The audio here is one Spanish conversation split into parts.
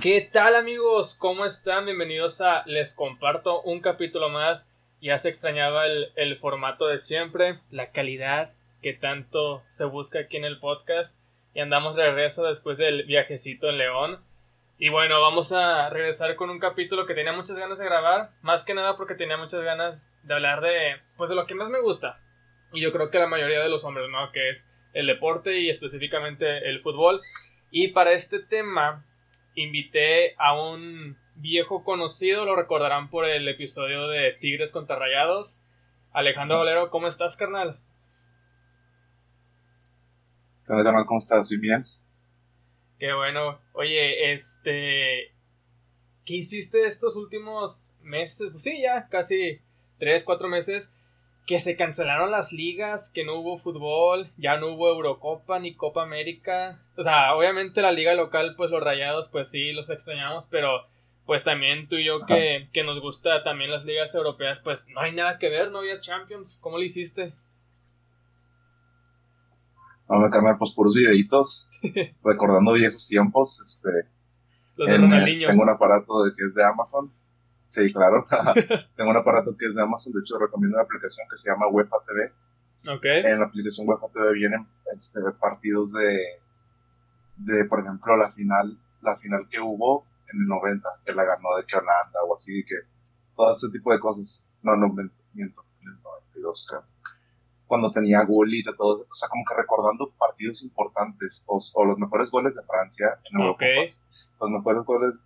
¿Qué tal amigos? ¿Cómo están? Bienvenidos a Les Comparto un capítulo más. Ya se extrañaba el, formato de siempre, la calidad que tanto se busca aquí en el podcast. Y andamos de regreso después del viajecito en León. Y bueno, vamos a regresar con un capítulo que tenía muchas ganas de grabar. Más que nada porque tenía muchas ganas de hablar de, pues de lo que más me gusta. Y yo creo que la mayoría de los hombres, ¿no? Que es el deporte y específicamente el fútbol. Y para este tema invité a un viejo conocido, lo recordarán por el episodio de Tigres contra Rayados. Alejandro Valero, ¿cómo estás, carnal? ¿Cómo estás? bien? Qué bueno. Oye, este... ¿Qué hiciste estos últimos meses? Pues sí, ya casi tres, cuatro meses que se cancelaron las ligas, que no hubo fútbol, ya no hubo Eurocopa ni Copa América. O sea, obviamente la liga local, pues los rayados, pues sí, los extrañamos, pero pues también tú y yo que, que, nos gusta también las ligas europeas, pues no hay nada que ver, no había Champions. ¿Cómo lo hiciste? Vamos a cambiar pues puros videitos, recordando viejos tiempos, este... Los de Ronaldinho. Tengo un aparato de que es de Amazon Sí, claro. Tengo un aparato que es de Amazon, de hecho recomiendo una aplicación que se llama UEFA TV. Okay. En la aplicación UEFA TV vienen este, partidos de, de, por ejemplo, la final, la final que hubo en el 90, que la ganó de que Holanda o así, que todo este tipo de cosas. No, no, miento, en el 92 creo. Cuando tenía gol y de todo, o sea, como que recordando partidos importantes, o, los mejores goles de Francia en Europa, los mejores goles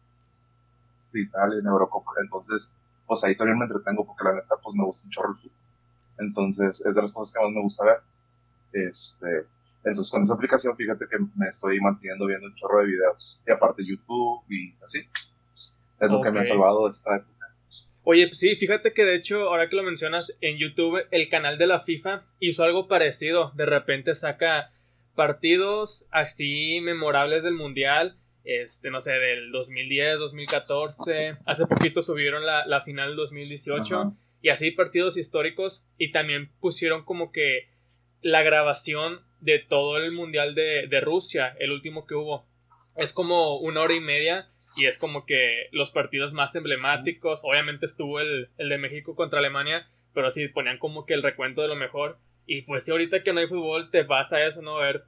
de Italia en Eurocopa. Entonces, pues ahí también me entretengo porque la neta, pues me gusta un chorro el fútbol. Entonces, es de las cosas que más me gusta ver. Este, entonces, con esa aplicación, fíjate que me estoy manteniendo viendo un chorro de videos. Y aparte YouTube y así. Es lo que me ha salvado de esta época. Oye, pues sí, fíjate que de hecho, ahora que lo mencionas, en YouTube el canal de la FIFA hizo algo parecido. De repente saca partidos así memorables del Mundial este, no sé, del 2010, 2014. Hace poquito subieron la, la final del 2018. Y así partidos históricos. Y también pusieron como que la grabación de todo el Mundial de, de Rusia, el último que hubo. Es como una hora y media. Y es como que los partidos más emblemáticos. Obviamente estuvo el, el de México contra Alemania. Pero sí ponían como que el recuento de lo mejor. Y pues si ahorita que no hay fútbol te pasa eso, ¿no? Ver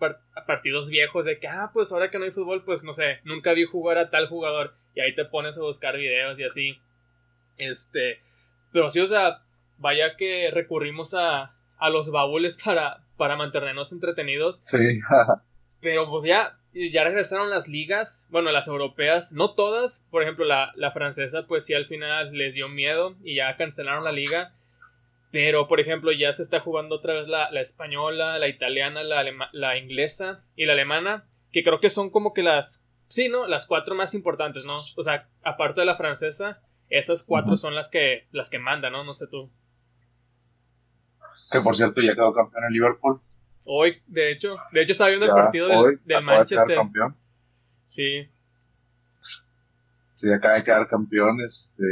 partidos viejos de que, ah, pues ahora que no hay fútbol, pues no sé, nunca vi jugar a tal jugador. Y ahí te pones a buscar videos y así. Este, pero sí, o sea, vaya que recurrimos a, a los baúles para, para mantenernos entretenidos. Sí. pero pues ya, ya regresaron las ligas, bueno, las europeas, no todas, por ejemplo, la, la francesa, pues sí al final les dio miedo y ya cancelaron la liga. Pero, por ejemplo, ya se está jugando otra vez la, española, la italiana, la, la inglesa y la alemana, que creo que son como que las, sí, ¿no? Las cuatro más importantes, ¿no? O sea, aparte de la francesa, esas cuatro son las que, las que mandan, ¿no? No sé tú. Que por cierto ya quedó campeón en Liverpool. Hoy, de hecho, de hecho estaba viendo el partido del, del Manchester. campeón. Sí. Sí, acaba de quedar campeón, este,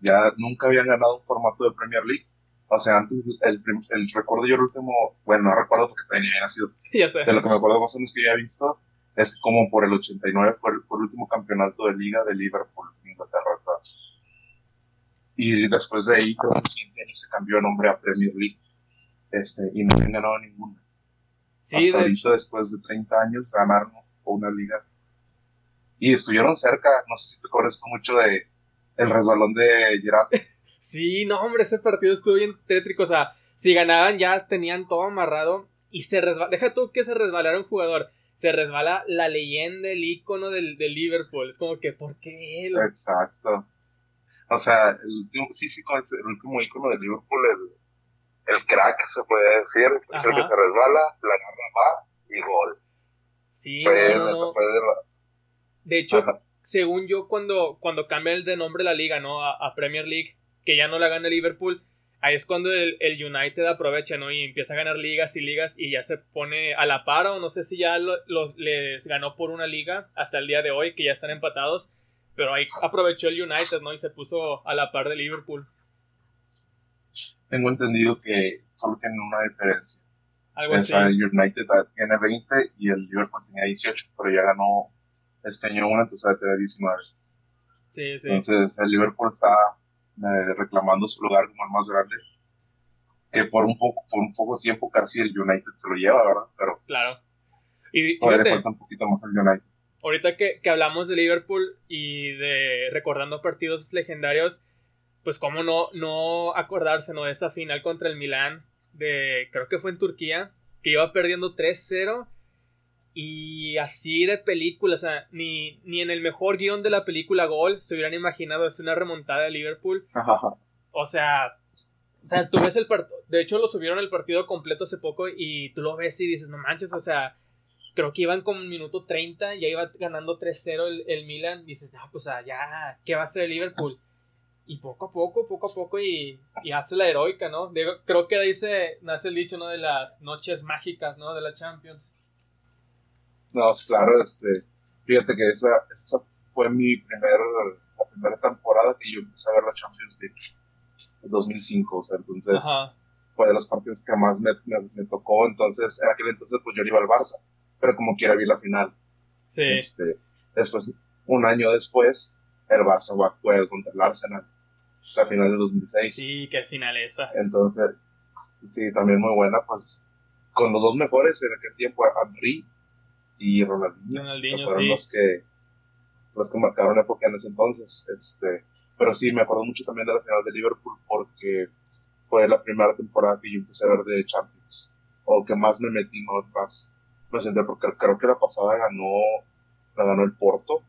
ya nunca habían ganado un formato de Premier League o sea, antes el, el recuerdo yo el último, bueno, no recuerdo porque todavía ni había nacido. Ya sé. De lo que me acuerdo más o menos que ya he visto, es como por el 89 fue el, fue el último campeonato de liga de Liverpool, Inglaterra. Y después de ahí, creo que el siguiente año se cambió de nombre a Premier League. Este, y no han ganado ninguna. Sí, Hasta de ahorita, después de 30 años, ganaron una liga. Y estuvieron cerca, no sé si te acuerdas mucho de el resbalón de Gerard. Sí, no, hombre, ese partido estuvo bien tétrico. O sea, si ganaban ya tenían todo amarrado y se resbala. Deja tú que se resbalara un jugador. Se resbala la leyenda, el icono del, Liverpool. Es como que, ¿por qué él? Exacto. O sea, el último, sí, sí, el último icono del Liverpool, el, el crack, se puede decir. Es el que se resbala, la garra va y gol. Sí, de, hecho, según yo, cuando, cuando cambia el de nombre la liga, ¿no? a Premier League que ya no la gana Liverpool, ahí es cuando el, United aprovecha, ¿no? Y empieza a ganar ligas y ligas y ya se pone a la par o no sé si ya los, les ganó por una liga hasta el día de hoy, que ya están empatados, pero ahí aprovechó el United, ¿no? Y se puso a la par de Liverpool. Tengo entendido que solo tienen una diferencia. Algo así. El United tiene 20 y el Liverpool tenía 18, pero ya ganó este año una, entonces va a tener 19. Sí, sí. Entonces el Liverpool está eh, reclamando su lugar como el más grande. Que por un poco, por un poco tiempo casi el United se lo lleva, ¿verdad? Pero claro. Y todavía falta un poquito más al United. Ahorita que, que hablamos de Liverpool y de recordando partidos legendarios, pues cómo no, no acordarse ¿no? de esa final contra el Milán, de creo que fue en Turquía, que iba perdiendo 3-0 y así de película, o sea, ni, ni en el mejor guion de la película Gol se hubieran imaginado hacer una remontada de Liverpool. O sea, o sea, tú ves el partido, de hecho lo subieron el partido completo hace poco y tú lo ves y dices, no manches, o sea, creo que iban como un minuto 30, ya iba ganando 3-0 el, el, Milan, dices, no, pues ya, ¿qué va a hacer el Liverpool? Y poco a poco, poco a poco y, y hace la heroica, ¿no? creo que de ahí se nace el dicho, ¿no? De las noches mágicas, ¿no? De la Champions. No, claro, este, fíjate que esa, esa fue mi primer, la primera temporada que yo empecé a ver la Champions League, en 2005, o sea, entonces fue de los partidos que más me, me, tocó, entonces, en aquel entonces pues yo iba al Barça, pero como quiera vi la final. Sí. Este, después, un año después, el Barça va a jugar contra el Arsenal, la final de 2006. Sí, qué final esa. Entonces, sí, también muy buena, pues, con los dos mejores en aquel tiempo, Henry y Ronaldinho, Ronaldinho fueron sí. los que los que marcaron época en ese entonces este pero sí me acuerdo mucho también de la final de Liverpool porque fue la primera temporada que yo empecé a ver de Champions o que más me metí no más me senté porque creo que la pasada ganó la ganó el Porto.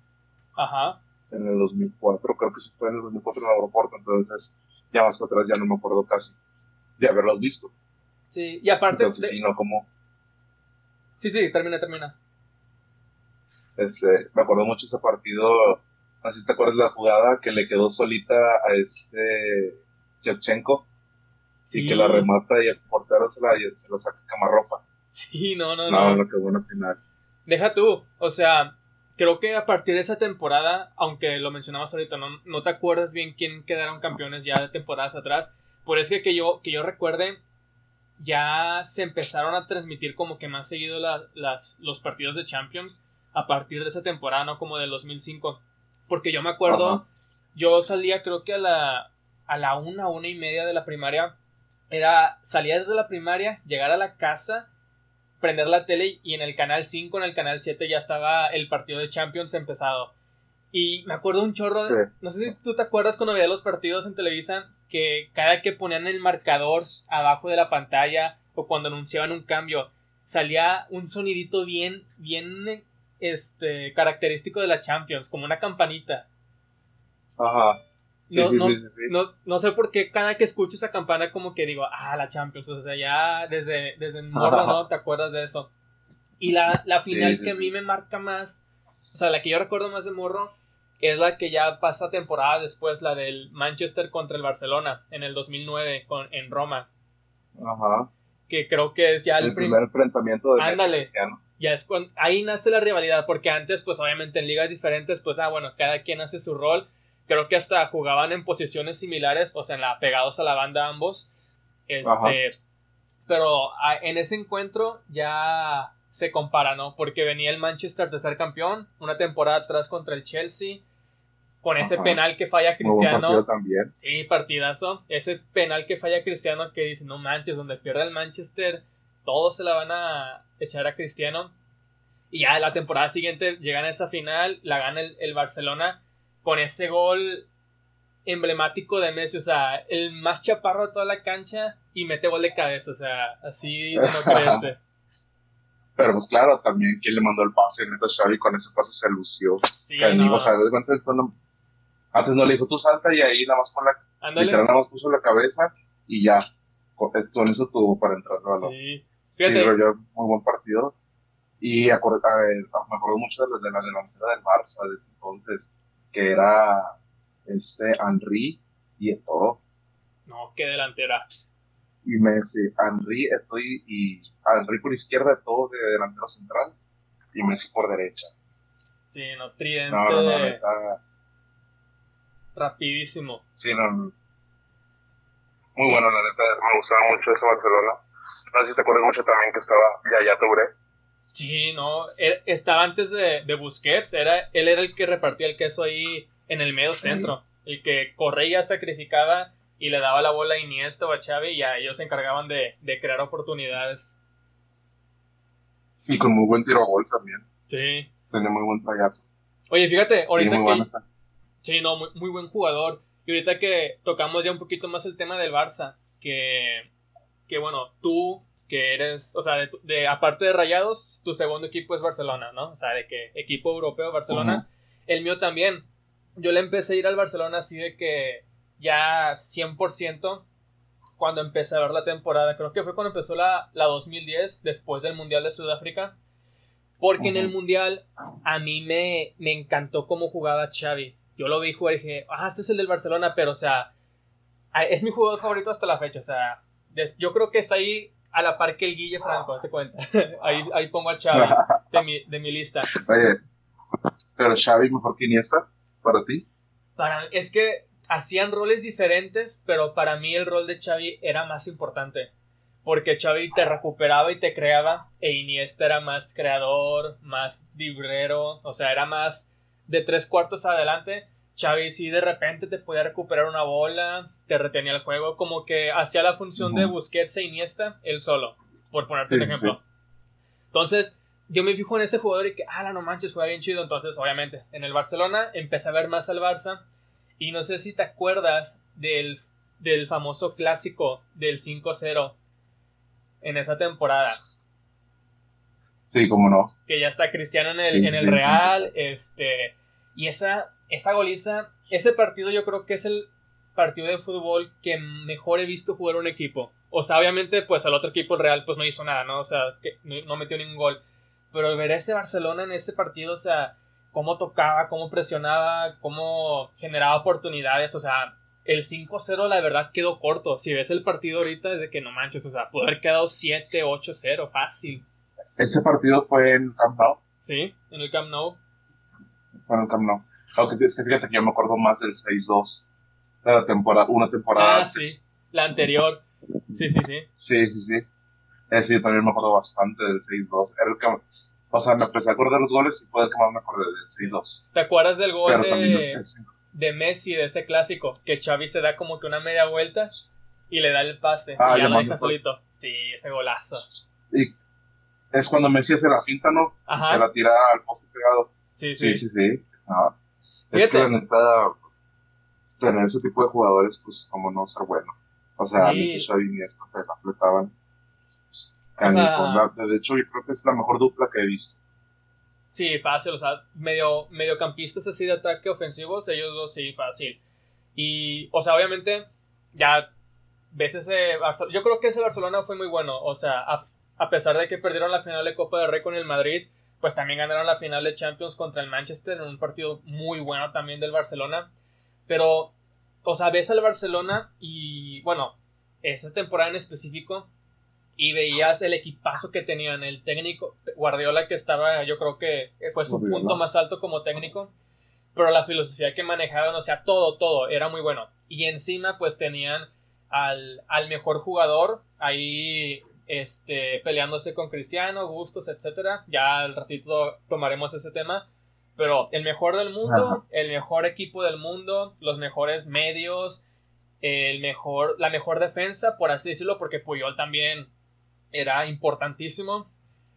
Ajá. en el 2004 creo que sí fue en el 2004 en el Porto entonces ya más para atrás ya no me acuerdo casi de haberlos visto. Sí y aparte entonces de... sí no como sí sí termina termina este, me acuerdo mucho ese partido, no sé si te acuerdas de la jugada que le quedó solita a este Shevchenko sí. y que la remata y el portero se la, se la saca camarropa. Sí, no, no, no. No, no, qué buena final. Deja tú, o sea, creo que a partir de esa temporada, aunque lo mencionabas ahorita, no, no te acuerdas bien quién quedaron campeones ya de temporadas atrás, por eso que, que yo, que yo recuerde, ya se empezaron a transmitir como que más seguido la, las, los partidos de Champions a partir de esa temporada, ¿no? Como del 2005. Porque yo me acuerdo, Ajá. yo salía creo que a la, a la una, una y media de la primaria. Era, salía desde la primaria, llegar a la casa, prender la tele y en el canal 5, en el canal 7 ya estaba el partido de Champions empezado. Y me acuerdo un chorro, sí. no sé si tú te acuerdas cuando veía los partidos en Televisa, que cada que ponían el marcador abajo de la pantalla o cuando anunciaban un cambio, salía un sonidito bien, bien este, característico de la Champions, como una campanita. Ajá. Sí, no, sí, no, sí, sí, no, no, sé por qué cada que escucho esa campana como que digo, ah, la Champions, o sea, ya desde, desde morro, ¿no? ¿Te acuerdas de eso? Y la, la final que a mí me marca más, o sea, la que yo recuerdo más de morro, es la que ya pasa temporada después, la del Manchester contra el Barcelona, en el 2009, con, en Roma. Ajá. Que creo que es ya el, el primer prim enfrentamiento de Ándale. Messi Cristiano ya es cuando, ahí nace la rivalidad, porque antes, pues obviamente en ligas diferentes, pues, ah, bueno, cada quien hace su rol. Creo que hasta jugaban en posiciones similares, o sea, en la, pegados a la banda ambos. Este, Ajá. pero a, en ese encuentro ya se compara, ¿no? Porque venía el Manchester de ser campeón, una temporada atrás contra el Chelsea, con ese Ajá. penal que falla Cristiano. También. Sí, partidazo. Ese penal que falla Cristiano que dice, no manches, donde pierde el Manchester, todos se la van a echar a Cristiano. Y ya la temporada siguiente llegan a esa final, la gana el, el, Barcelona con ese gol emblemático de Messi, o sea, el más chaparro de toda la cancha y mete gol de cabeza, o sea, así de no creerse. Pero pues claro, también quien le mandó el pase, neta Xavi, con ese pase se lució. Sí, no. Cuando, antes no le dijo tú salta y ahí nada más con la literal nada más puso la cabeza y ya. Con, con eso tuvo para entrar al balón. Sí. Fíjate. Sí, yo, muy buen partido. Y acord, ver, me acuerdo mucho de la, de la delantera del Barça de ese entonces, que era este Henry y Eto'o. No, qué delantera. Y Messi, Henry, Eto'o y, y Henry por izquierda, Eto'o de delantero central y Messi por derecha. Sí, no, tridente. No, no, no, neta. Rapidísimo. Sí, no, no. Muy bueno, la neta, me gustaba mucho ese Barcelona. No sé si te acuerdas mucho también que estaba Yaya Touré. Sí, no, estaba antes de, de, Busquets, era, él era el que repartía el queso ahí en el medio centro, el que corría, sacrificaba y le daba la bola a Iniesta o a Xavi y a ellos se encargaban de, de crear oportunidades. Y con muy buen tiro a gol también. Sí. Tenía muy buen trayazo. Oye, fíjate, ahorita sí, muy que... Sí, no, muy, muy, buen jugador. Y ahorita que tocamos ya un poquito más el tema del Barça, que, que bueno, tú que eres, o sea, de, aparte de Rayados, tu segundo equipo es Barcelona, ¿no? O sea, de que equipo europeo Barcelona. El mío también. Yo le empecé a ir al Barcelona así de que ya 100% cuando empecé a ver la temporada. Creo que fue cuando empezó la, la 2010, después del Mundial de Sudáfrica. Porque en el Mundial a mí me, me encantó cómo jugaba Xavi. Yo lo vi y dije, ah, este es el del Barcelona, pero o sea, es mi jugador favorito hasta la fecha. O sea, yo creo que está ahí a la par que el Guille Franco, se cuenta. ahí, ahí pongo a Xavi de mi, de mi lista. Oye, pero Xavi mejor que Iniesta, para ti. Para, es que hacían roles diferentes, pero para mí el rol de Xavi era más importante. Porque Xavi te recuperaba y te creaba, e Iniesta era más creador, más librero, o sea, era más de tres cuartos adelante. Xavi sí de repente te podía recuperar una bola, te retenía el juego, como que hacía la función de Busquets e Iniesta él solo, por ponerte un ejemplo. Entonces, yo me fijo en ese jugador y que, ah, no manches, juega bien chido. Entonces, obviamente, en el Barcelona empecé a ver más al Barça. Y no sé si te acuerdas del, del famoso clásico del 5-0 en esa temporada. Sí, cómo no. Que ya está Cristiano en el, en el Real. Este. Y esa, esa goliza. Ese partido yo creo que es el partido de fútbol que mejor he visto jugar un equipo. O sea, obviamente, pues al otro equipo, el Real, pues no hizo nada, ¿no? O sea, que no, metió ningún gol. Pero ver a ese Barcelona en ese partido, o sea, cómo tocaba, cómo presionaba, cómo generaba oportunidades, o sea, el 5-0 la verdad quedó corto. Si ves el partido ahorita, es de que no manches, o sea, pudo haber quedado 7-8-0, fácil. ¿Ese partido fue en Camp Nou? Sí, en el Camp Nou. Fue en el Camp Nou. Aunque fíjate que yo me acuerdo más del 6-2. De la temporada, una temporada. Ah, sí, la anterior. Sí, sí, sí. Sí, sí, sí. Eh, sí, también me acuerdo bastante del 6-2. Era el que, o sea, me empecé a acordar los goles y fue el que más me acordé del 6-2. ¿Te acuerdas del gol de, de Messi de este clásico? Que Xavi se da como que una media vuelta y le da el pase. Ah, y ya lo deja solito. Sí, ese golazo. Y es cuando Messi hace la pinta, ¿no? Ajá. Se la tira al poste pegado. Sí, sí. Sí, sí, sí. Ah, es que la neta, tener ese tipo de jugadores, pues, como no ser bueno. O sea, Sí. sí. Xavi y Iniesta se la fletaban. O sea- Canijo. La- de hecho, yo creo que es la mejor dupla que he visto. Sí, fácil, o sea, medio, mediocampistas así de ataque ofensivos, ellos dos sí, fácil. Y, o sea, obviamente, ya ves ese Yo creo que ese Barcelona fue muy bueno, o sea, a, a pesar de que perdieron la final de Copa del Rey con el Madrid, pues también ganaron la final de Champions contra el Manchester en un partido muy bueno también del Barcelona. Pero, o sea, ves al Barcelona y, bueno, esa temporada en específico, y veías el equipazo que tenían, el técnico Guardiola que estaba, yo creo que fue su Guardiola. punto más alto como técnico, pero la filosofía que manejaban, o sea, todo, todo, era muy bueno. Y encima pues tenían al, al mejor jugador ahí este, peleándose con Cristiano, Gustos, etcétera. Ya al ratito tomaremos ese tema. Pero el mejor del mundo, Ajá. el mejor equipo del mundo, los mejores medios, el mejor, la mejor defensa, por así decirlo, porque Puyol también era importantísimo.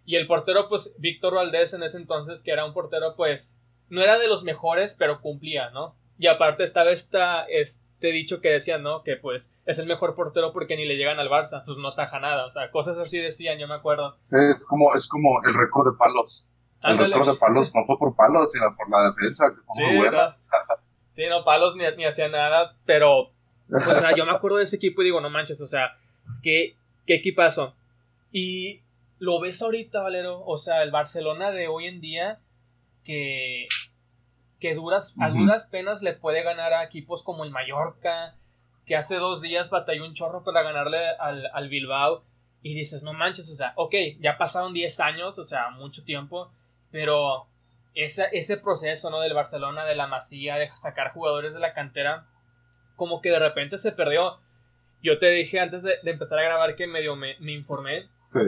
Y el portero, pues, Víctor Valdés en ese entonces, que era un portero, pues, no era de los mejores, pero cumplía, ¿no? Y aparte estaba esta, este dicho que decían, ¿no? Que pues es el mejor portero porque ni le llegan al Barça, pues no taja nada, o sea, cosas así decían, yo me acuerdo. Es como, es como el récord de palos. El récord de palos no fue por palos, sino por la defensa, que fue Sí, muy buena. no, sí, no, palos ni, ni hacía nada, pero, o sea, yo me acuerdo de ese equipo y digo, no manches, o sea, qué, qué equipazo. Y lo ves ahorita, Valero, o sea, el Barcelona de hoy en día, que, que duras, a duras penas le puede ganar a equipos como el Mallorca, que hace dos días batalló un chorro para ganarle al, al Bilbao. Y dices, no manches, o sea, ok, ya pasaron 10 años, o sea, mucho tiempo, pero ese, ese proceso, ¿no? Del Barcelona, de la Masía, de sacar jugadores de la cantera, como que de repente se perdió. Yo te dije antes de, de empezar a grabar que medio me, me informé Sí.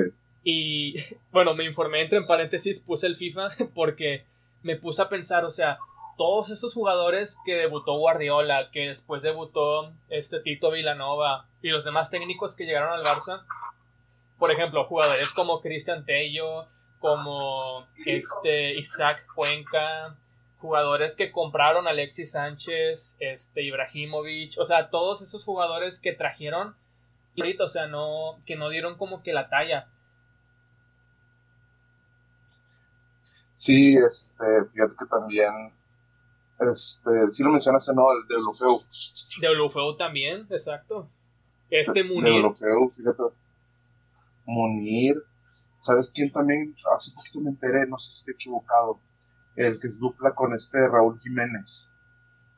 Y bueno, me informé entre paréntesis, puse el FIFA porque me puse a pensar, o sea, todos esos jugadores que debutó Guardiola, que después debutó este Tito Villanova y los demás técnicos que llegaron al Barça, por ejemplo, jugadores como Cristian Tello, como este Isaac Cuenca, jugadores que compraron Alexis Sánchez, este Ibrahimovic, o sea, todos esos jugadores que trajeron o sea, no que no dieron como que la talla. Sí, este, fíjate que también este, sí lo mencionaste, ¿no? El de Olofeu. De Olofeu también, exacto. Este Munir. De Olofeu, fíjate. Munir. ¿Sabes quién también? Hace poquito me enteré, no sé si estoy equivocado. El que es dupla con este Raúl Jiménez.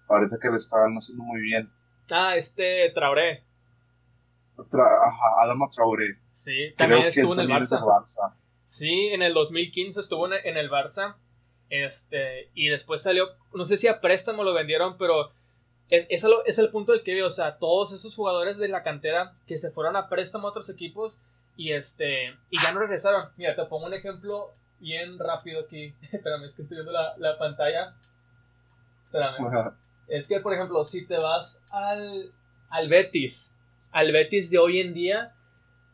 Ahorita que le estaban haciendo muy bien. Ah, este Traoré. ajá, Adama Traoré. Sí, también estuvo en el Barça. Sí, en el 2015 estuvo en el Barça este, y después salió, no sé si a préstamo lo vendieron, pero es, es, el punto del que veo, o sea, todos esos jugadores de la cantera que se fueron a préstamo a otros equipos y este, y ya no regresaron. Mira, te pongo un ejemplo bien rápido aquí. Espérame, es que estoy viendo la, la pantalla. Espérame. Es que, por ejemplo, si te vas al, al Betis, al Betis de hoy en día,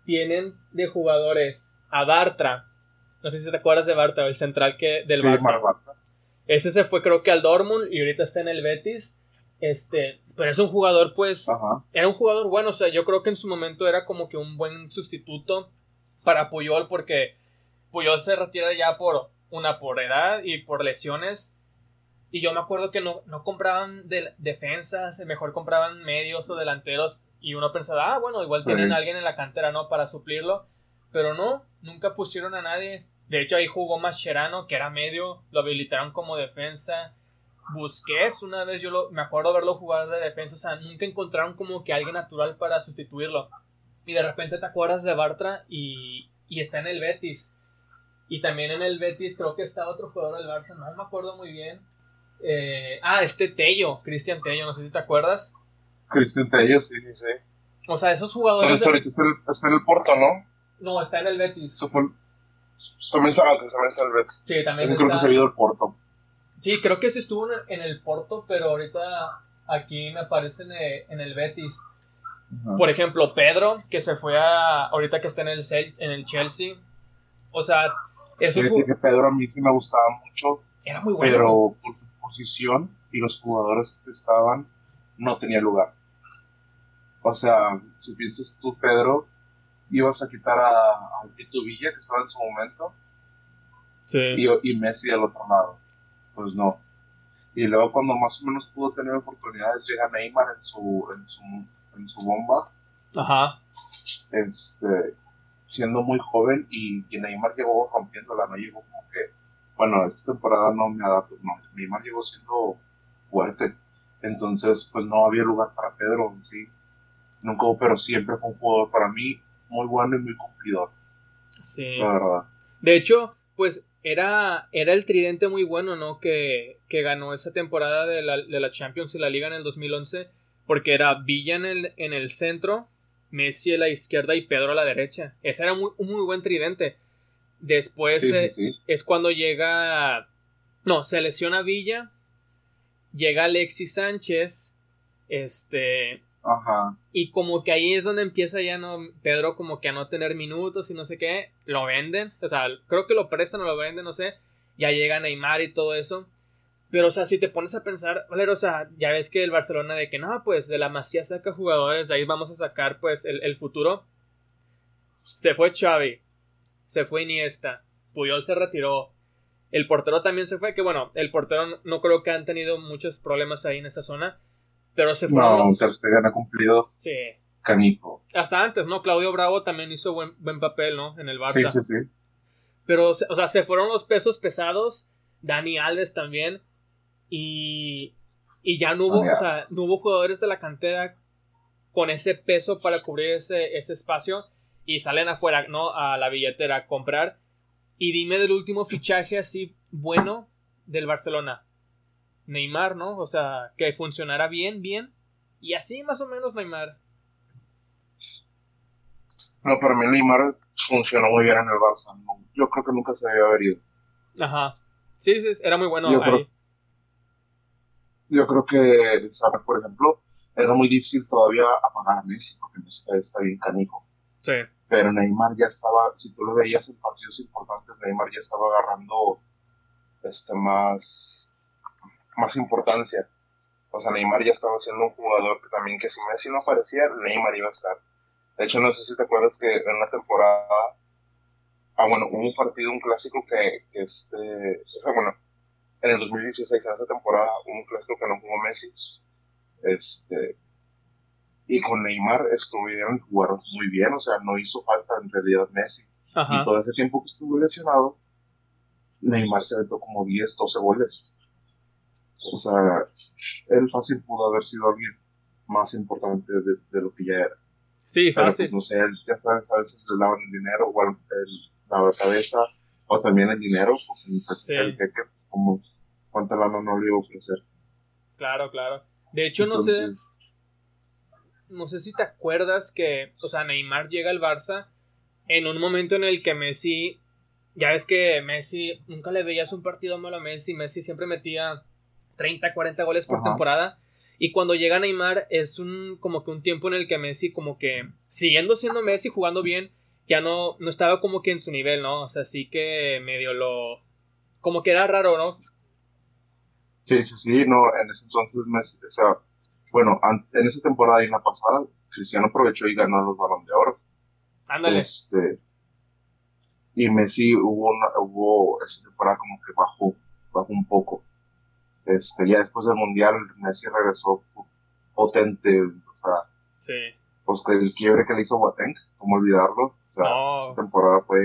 tienen de jugadores a Bartra, no sé si te acuerdas de Bartra, el central que del sí, Barça. Ese se fue creo que al Dortmund y ahorita está en el Betis. Este, pero es un jugador pues era un jugador bueno, o sea, yo creo que en su momento era como que un buen sustituto para Puyol porque Puyol se retira ya por una por edad y por lesiones. Y yo me acuerdo que no, no compraban de, defensas, mejor compraban medios o delanteros. Y uno pensaba, ah, bueno, igual tienen a alguien en la cantera, ¿no? Para suplirlo. Pero no, nunca pusieron a nadie. De hecho, ahí jugó Mascherano, que era medio, lo habilitaron como defensa. Busquets, una vez yo lo, me acuerdo verlo jugar de defensa, o sea, nunca encontraron como que alguien natural para sustituirlo. Y de repente te acuerdas de Bartra y, y está en el Betis. Y también en el Betis creo que está otro jugador del Barça, no me acuerdo muy bien. Eh, ah, este Tello, Cristian Tello, no sé si te acuerdas. Cristian Tello, sí, sí, sí. O sea, esos jugadores. Pero ahorita está, está, en el Porto, ¿no? No, está en el Betis. Eso fue, también está, también está el Betis. Sí, también creo que se ha ido el Porto. Sí, creo que sí estuvo en el Porto, pero ahorita aquí me aparece en el, Betis. Por ejemplo, Pedro, que se fue a. Ahorita que está en el, en el Chelsea. O sea, eso es. que Pedro a mí sí me gustaba mucho. Era muy bueno. Pero por su posición y los jugadores que estaban, no tenía lugar. O sea, si piensas tú, Pedro, ibas a quitar a, a Tito Villa, que estaba en su momento, y, y, Messi del otro lado. Pues no. Y luego cuando más o menos pudo tener oportunidades, llega Neymar en su, en su, en su bomba. Ajá. Este, siendo muy joven y, y Neymar llegó rompiéndola, no llegó como que, bueno, esta temporada no me adapto, no, Neymar llegó siendo fuerte. Entonces, pues no había lugar para Pedro en sí. Nunca, pero siempre fue un jugador para mí muy bueno y muy cumplidor. Sí. La verdad. De hecho, pues era, era el tridente muy bueno, ¿no? Que, que ganó esa temporada de la, de la, Champions y la Liga en el 2011. Porque era Villa en el, en el centro, Messi a la izquierda y Pedro a la derecha. Ese era un muy buen tridente. Después eh, es cuando llega. No, se lesiona Villa. Llega Alexis Sánchez. Este. Y como que ahí es donde empieza ya no Pedro como que a no tener minutos y no sé qué, lo venden, o sea, creo que lo prestan o lo venden, no sé, ya llega Neymar y todo eso. Pero, o sea, si te pones a pensar, vale, o sea, ya ves que el Barcelona de que no, pues de la Masía saca jugadores, de ahí vamos a sacar pues el, el futuro. Se fue Xavi, se fue Iniesta, Puyol se retiró, el portero también se fue, que bueno, el portero no creo que han tenido muchos problemas ahí en esa zona. Pero se fueron. No, Ter Stegen ha cumplido. Sí. Canico. Hasta antes, ¿no? Claudio Bravo también hizo buen, buen papel, ¿no? En el Barça. Sí, sí, sí. Pero, o sea, se fueron los pesos pesados. Dani Alves también. Y. Y ya no hubo, o sea, no hubo jugadores de la cantera con ese peso para cubrir ese, ese espacio. Y salen afuera, ¿no? A la billetera a comprar. Y dime del último fichaje así bueno del Barcelona. Neymar, ¿no? O sea, que funcionara bien, bien. Y así más o menos Neymar. No, para mí Neymar funcionó muy bien en el Barça. yo creo que nunca se debe haber ido. Ajá. Sí, sí, era muy bueno yo ahí. Creo, yo creo que, ¿sabes? Por ejemplo, era muy difícil todavía apagar a Messi, porque Messi está bien canijo. Sí. Pero Neymar ya estaba, si tú lo veías en partidos importantes, Neymar ya estaba agarrando este, más, más importancia. O sea, Neymar ya estaba siendo un jugador que también que si Messi no aparecía, Neymar iba a estar. De hecho, no sé si te acuerdas que en la temporada, ah, bueno, hubo un partido, un clásico que, que este, o sea, bueno, en el 2016, en esa temporada, hubo un clásico que no jugó Messi. Este, y con Neymar estuvieron jugando muy bien, o sea, no hizo falta en realidad Messi. Y todo ese tiempo que estuvo lesionado, Neymar se aventó como 10, 12 goles. O sea, él fácil pudo haber sido alguien más importante de, lo que ya era. Sí, Pero, fácil. Pues, no sé, ya sabes, a veces le lavan el dinero o el, la cabeza, o también el dinero, pues, pues el jeque, como cuánta lana no le iba a ofrecer. Claro, claro. De hecho, no sé no sé si te acuerdas que, o sea, Neymar llega al Barça en un momento en el que Messi, ya ves que Messi, nunca le veías un partido malo a Messi, Messi siempre metía 30, 40 goles por temporada. Y cuando llega Neymar es un como que un tiempo en el que Messi como que siguiendo siendo Messi jugando bien, ya no no estaba como que en su nivel, ¿no? O sea, sí que medio lo como que era raro, ¿no? Sí, sí, sí, no, en ese entonces Messi, o sea, bueno, en esa temporada y en la pasada, Cristiano aprovechó y ganó los balones de oro. Ándale. Este, y Messi hubo, una, hubo esa temporada como que bajó, bajó un poco. Este, ya después del mundial, Messi regresó potente, o sea, sí. pues el quiebre que le hizo Boateng, como olvidarlo, o sea, esa temporada fue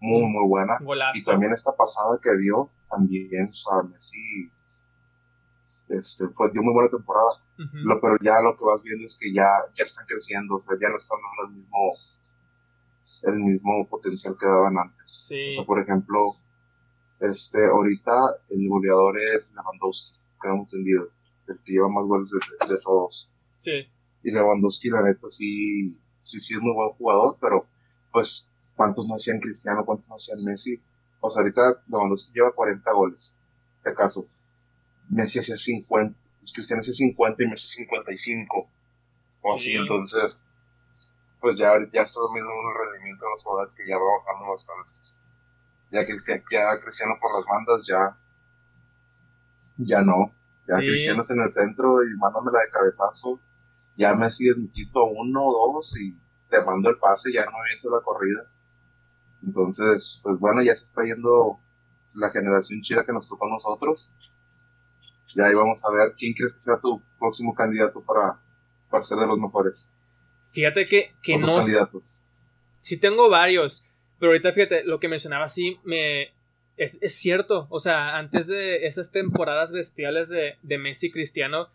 muy, muy buena. Golazo. Y también esta pasada que dio, también, o sea, Messi este, fue, dio muy buena temporada. lo, pero ya lo que vas viendo es que ya, ya están creciendo, o sea, ya no están dando el mismo, el mismo potencial que daban antes. Sí. O sea, por ejemplo, este, ahorita el goleador es Lewandowski, que hemos entendido, el que lleva más goles de, todos. Sí. Y Lewandowski, la neta, sí, sí, sí es muy buen jugador, pero pues, ¿cuántos no hacían Cristiano? ¿Cuántos no hacían Messi? O sea, ahorita Lewandowski lleva 40 goles, si acaso. Messi hacía 50, Cristiano hacía 50 y Messi 55. O así, entonces, pues ya, ya está viendo un rendimiento de los jugadores que ya va bajando bastante. Ya, Cristiano, ya Cristiano por las bandas, ya, ya no. Ya Cristiano es en el centro y mándamela de cabezazo. Ya Messi es mi quito uno o dos y te mando el pase, ya no me viento la corrida. Entonces, pues bueno, ya se está yendo la generación chida que nos tocó a nosotros ya ahí vamos a ver quién crees que sea tu próximo candidato para, para ser de los mejores. Fíjate que, que no. candidatos. Sí, tengo varios. Pero ahorita fíjate, lo que mencionaba sí me. Es, es cierto. O sea, antes de esas temporadas bestiales de, de Messi Cristiano.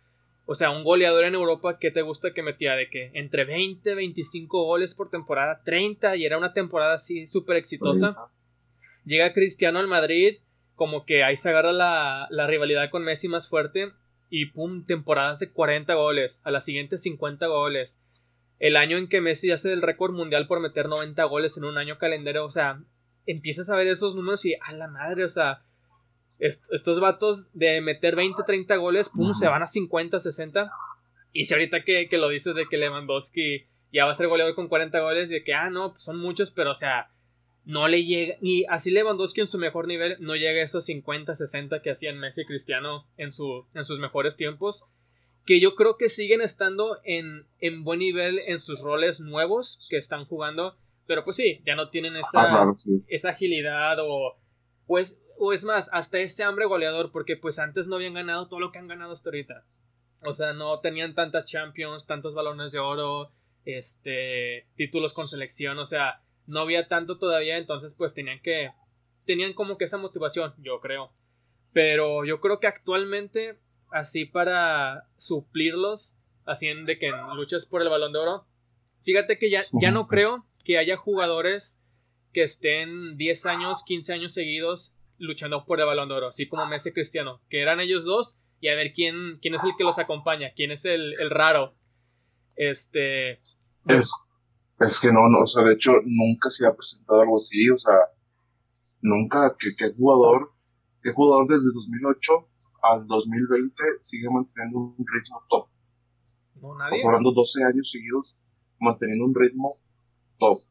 O sea, un goleador en Europa, ¿qué te gusta que metía? De que entre 20, 25 goles por temporada, 30, y era una temporada así súper exitosa. Llega Cristiano al Madrid como que ahí se agarra la, la rivalidad con Messi más fuerte y pum, temporadas de 40 goles, a la siguiente 50 goles. El año en que Messi hace el récord mundial por meter 90 goles en un año calendario, o sea, empiezas a ver esos números y a la madre, o sea, estos vatos de meter 20, 30 goles, pum, se van a 50, 60. Y si ahorita que, que, lo dices de que Lewandowski ya va a ser goleador con 40 goles, de que, ah, no, pues son muchos, pero o sea, no le llega, ni así Lewandowski en su mejor nivel no llega a esos 50, 60 que hacían Messi y Cristiano en, su, en sus mejores tiempos, que yo creo que siguen estando en, en buen nivel en sus roles nuevos que están jugando, pero pues sí, ya no tienen esa, ah, esa agilidad o pues o es más, hasta ese hambre goleador, porque pues antes no habían ganado todo lo que han ganado hasta ahorita. O sea, no tenían tantas Champions, tantos balones de oro, este, títulos con selección, o sea, no había tanto todavía, entonces pues tenían que, tenían como que esa motivación, yo creo. Pero yo creo que actualmente, así para suplirlos, así en de que luchas por el balón de oro, fíjate que ya, ya no creo que haya jugadores que estén 10 años, 15 años seguidos luchando por el balón de oro, así como Messi Cristiano, que eran ellos dos, y a ver quién, quién es el que los acompaña, quién es el, el raro. Este. Es, Es que no, no, o sea, de hecho, nunca se ha presentado algo así, o sea, nunca, que, que jugador, que jugador desde 2008 al 2020 sigue manteniendo un ritmo top. No, nadie. O hablando 12 años seguidos manteniendo un ritmo top.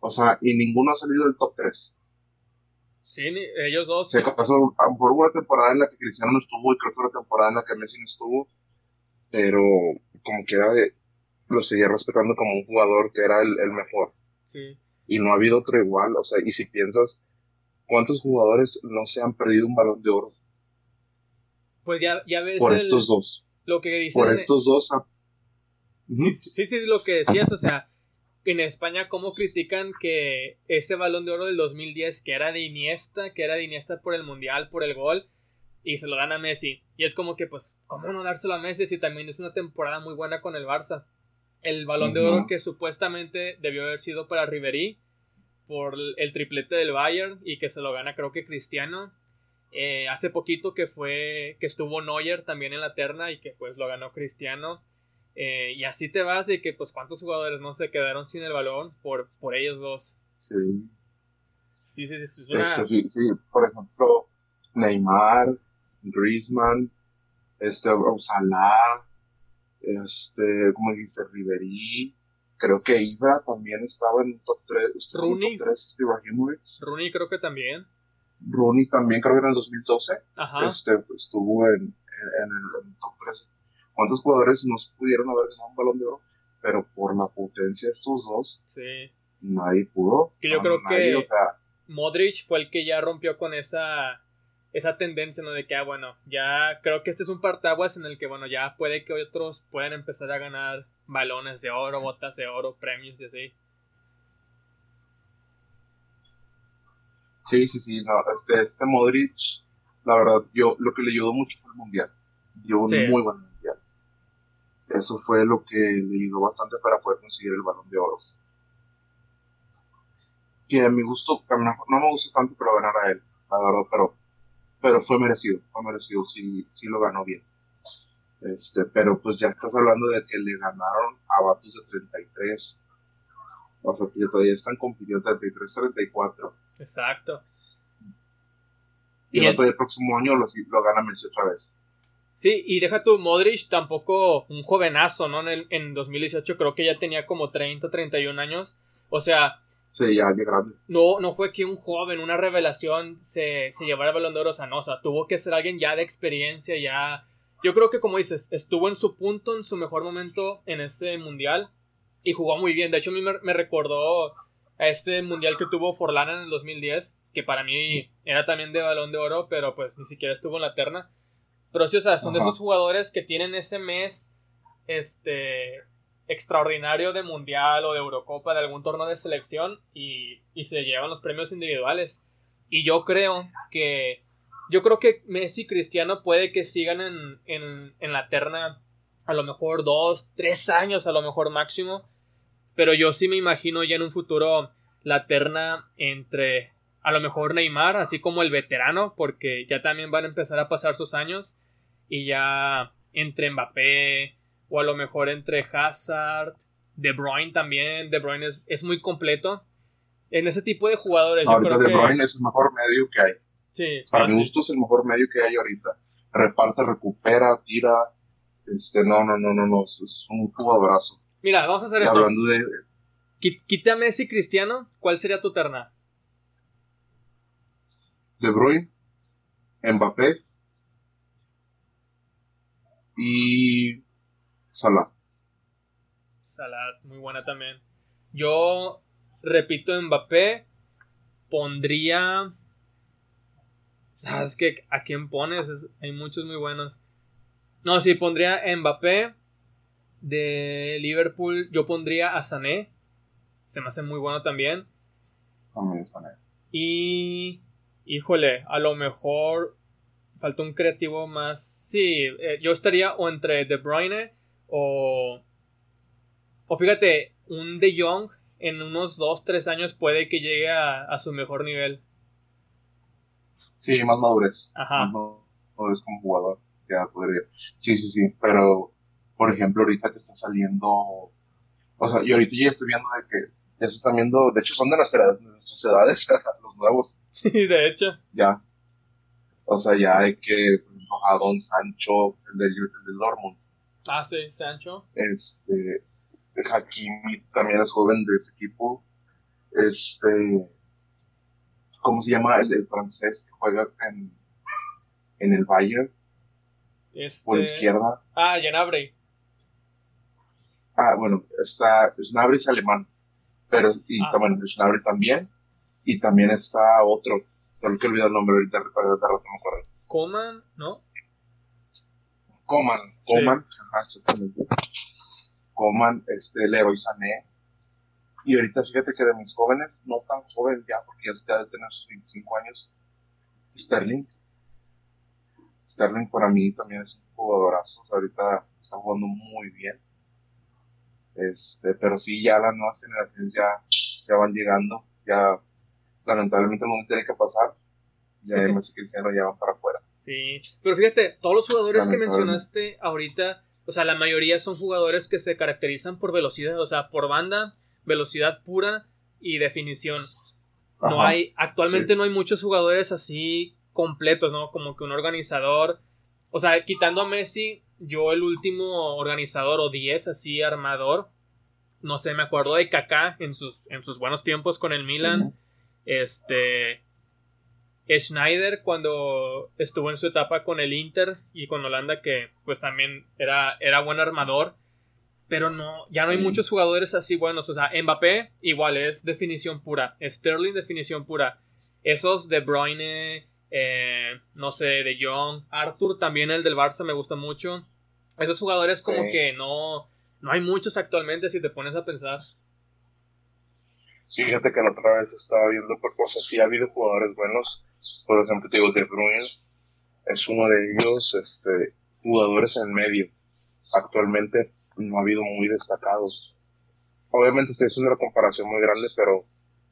O sea, y ninguno ha salido del top 3. Sí, ellos dos. Se pasó a lo mejor una temporada en la que Cristiano no estuvo y creo que una temporada en la que Messi no estuvo, pero como que era de, lo seguía respetando como un jugador que era el, el mejor. Sí. Y no ha habido otro igual, o sea, y si piensas, ¿cuántos jugadores no se han perdido un balón de oro? Pues ya, ya ves. Por el- estos dos. Lo que dicen. Por estos dos. ah, Sí, sí, sí, lo que decías, o sea, en España cómo critican que ese balón de oro del 2010, que era de Iniesta, que era de Iniesta por el Mundial, por el gol, y se lo dan a Messi. Y es como que, pues, ¿cómo no dárselo a Messi si también es una temporada muy buena con el Barça? El balón de oro que supuestamente debió haber sido para Ribery por el triplete del Bayern y que se lo gana creo que Cristiano. Eh, hace poquito que fue que estuvo Neuer también en la terna y que pues lo ganó Cristiano. Eh, y así te vas de que, pues, ¿cuántos jugadores no se quedaron sin el balón por, por ellos dos? Sí. Sí, sí, sí. Es una... Este, sí, sí, por ejemplo, Neymar, Griezmann, este, Salah, este, como dijiste, Ribery, creo que Ibra también estaba en un top 3, estuvo en un Rooney. top 3, este. Rooney creo que también. Rooney también creo que en el 2012, Ajá. este, estuvo en, en, el, en el top 3. ¿Cuántos jugadores nos pudieron haber ganado un balón de oro? Pero por la potencia de estos dos, Sí. nadie pudo. Que yo No, creo nadie, que- O sea, Modric fue el que ya rompió con esa esa tendencia, ¿no? De que, ah, bueno, ya creo que este es un partaguas en el que, bueno, ya puede que otros puedan empezar a ganar balones de oro, botas de oro, premios y así. Sí, sí, sí, no, este, este Modric, la verdad, yo lo que le ayudó mucho fue el Mundial. Dio un Sí. muy buen Mundial. Eso fue lo que le ayudó bastante para poder conseguir el Balón de Oro. Que a mi gusto, a no, no me gustó tanto que lo ganara él, la verdad, pero, pero fue merecido, fue merecido, sí, sí lo ganó bien. Este, pero pues ya estás hablando de que le ganaron a vatos de 33. O sea, todavía están compitiendo 33-34. Exacto. Y Y el el- otro el próximo año lo, lo gana Messi otra vez. Sí, y deja tu Modric tampoco un jovenazo, ¿no? En, el- en 2018 creo que ya tenía como 30, 31 años. O sea, Sí, ya, ya grande. no, no fue que un joven, una revelación, se, se llevara el balón de oro. O sea, no, o sea, tuvo que ser alguien ya de experiencia, ya. Yo creo que, como dices, estuvo en su punto, en su mejor momento en ese mundial y jugó muy bien. De hecho, a mí me, me recordó a este mundial que tuvo Forlán en el 2010, que para mí era también de balón de oro, pero pues ni siquiera estuvo en la terna. Pero sí, o sea, son de Ajá. esos jugadores que tienen ese mes, este, extraordinario de mundial o de Eurocopa, de algún torneo de selección y, y se llevan los premios individuales. Y yo creo que yo creo que Messi y Cristiano puede que sigan en, en, en la terna a lo mejor dos, tres años a lo mejor máximo. Pero yo sí me imagino ya en un futuro la terna entre a lo mejor Neymar, así como el veterano, porque ya también van a empezar a pasar sus años. Y ya entre Mbappé, o a lo mejor entre Hazard, De Bruyne también. De Bruyne es, es muy completo. En ese tipo de jugadores, No, yo ahorita creo De que. Bruyne es el mejor medio que hay. Sí, Para ah, mi gusto es el mejor medio que hay ahorita. Reparte, recupera, tira. Este, no, no, no, no, no. Es, un jugadorazo. Mira, vamos a hacer Y esto. hablando de Qui- Quita a Messi Cristiano, ¿cuál sería tu terna? De Bruyne, Mbappé y Salah. Salah, muy buena también. Yo repito Mbappé, pondría... Ah, es que ¿a quién pones? Es- hay muchos muy buenos. No, sí, pondría Mbappé. De Liverpool yo pondría a Sané. Se me hace muy bueno también. También Sané. Y... Híjole, a lo mejor falta un creativo más. Sí, eh, yo estaría o entre De Bruyne o. O fíjate, un De Jong en unos 2-3 años puede que llegue a, a su mejor nivel. Sí, más madurez. Ajá. Más madurez como jugador. Podría. Sí, sí, sí. Pero, por ejemplo, ahorita que está saliendo. O sea, y ahorita ya estoy viendo de que ya se están viendo, de hecho son de nuestras, de nuestras edades, los nuevos. Sí, de hecho. Ya. O sea, ya hay que, a Don Sancho, el del, el del Dortmund. Ah, sí, Sancho. Este, Hakimi también es joven de ese equipo. Este, ¿cómo se llama el, el francés que juega en, en el Bayern? Este... Por izquierda. Ah, Gnabry. Ah, bueno, está, Gnabry es alemán, pero, y Ah. también, Gnabry también, y también está otro, solo que olvidé el nombre ahorita, para de rato no me acuerdo. Coman, ¿no? Coman, Coman, ajá, exactamente. Coman, este, Leroy Sané. Y ahorita fíjate que de mis jóvenes, no tan joven ya, porque ya está de tener sus 25 años, Sterling. Sterling para mí también es un jugadorazo, o sea, ahorita está jugando muy bien. Este, pero sí, ya las nuevas generaciones ya, ya van llegando, ya lamentablemente el mundo tiene que pasar, ya Sí. Messi y Cristiano ya van para afuera. Sí, pero fíjate, todos los jugadores que mencionaste ahorita, o sea, la mayoría son jugadores que se caracterizan por velocidad, o sea, por banda, velocidad pura y definición. No Ajá. hay, actualmente no hay muchos jugadores así completos, ¿no? Como que un organizador. O sea, quitando a Messi, yo el último organizador o 10 así armador, no sé, me acuerdo de Kaká en sus, en sus buenos tiempos con el Milan. Este. Schneider cuando estuvo en su etapa con el Inter y con Holanda, que pues también era, era buen armador. Pero no, ya no hay muchos jugadores así buenos. O sea, Mbappé igual es definición pura. Sterling definición pura. Esos de Bruyne, eh, no sé, de Jong, Arthur también el del Barça me gusta mucho. Esos jugadores como Sí. que no, no hay muchos actualmente si te pones a pensar. Fíjate que la otra vez estaba viendo, por cosas, sí ha habido jugadores buenos. Por ejemplo, te digo, De Bruyne es uno de ellos, este, jugadores en medio. Actualmente no ha habido muy destacados. Obviamente estoy haciendo una comparación muy grande, pero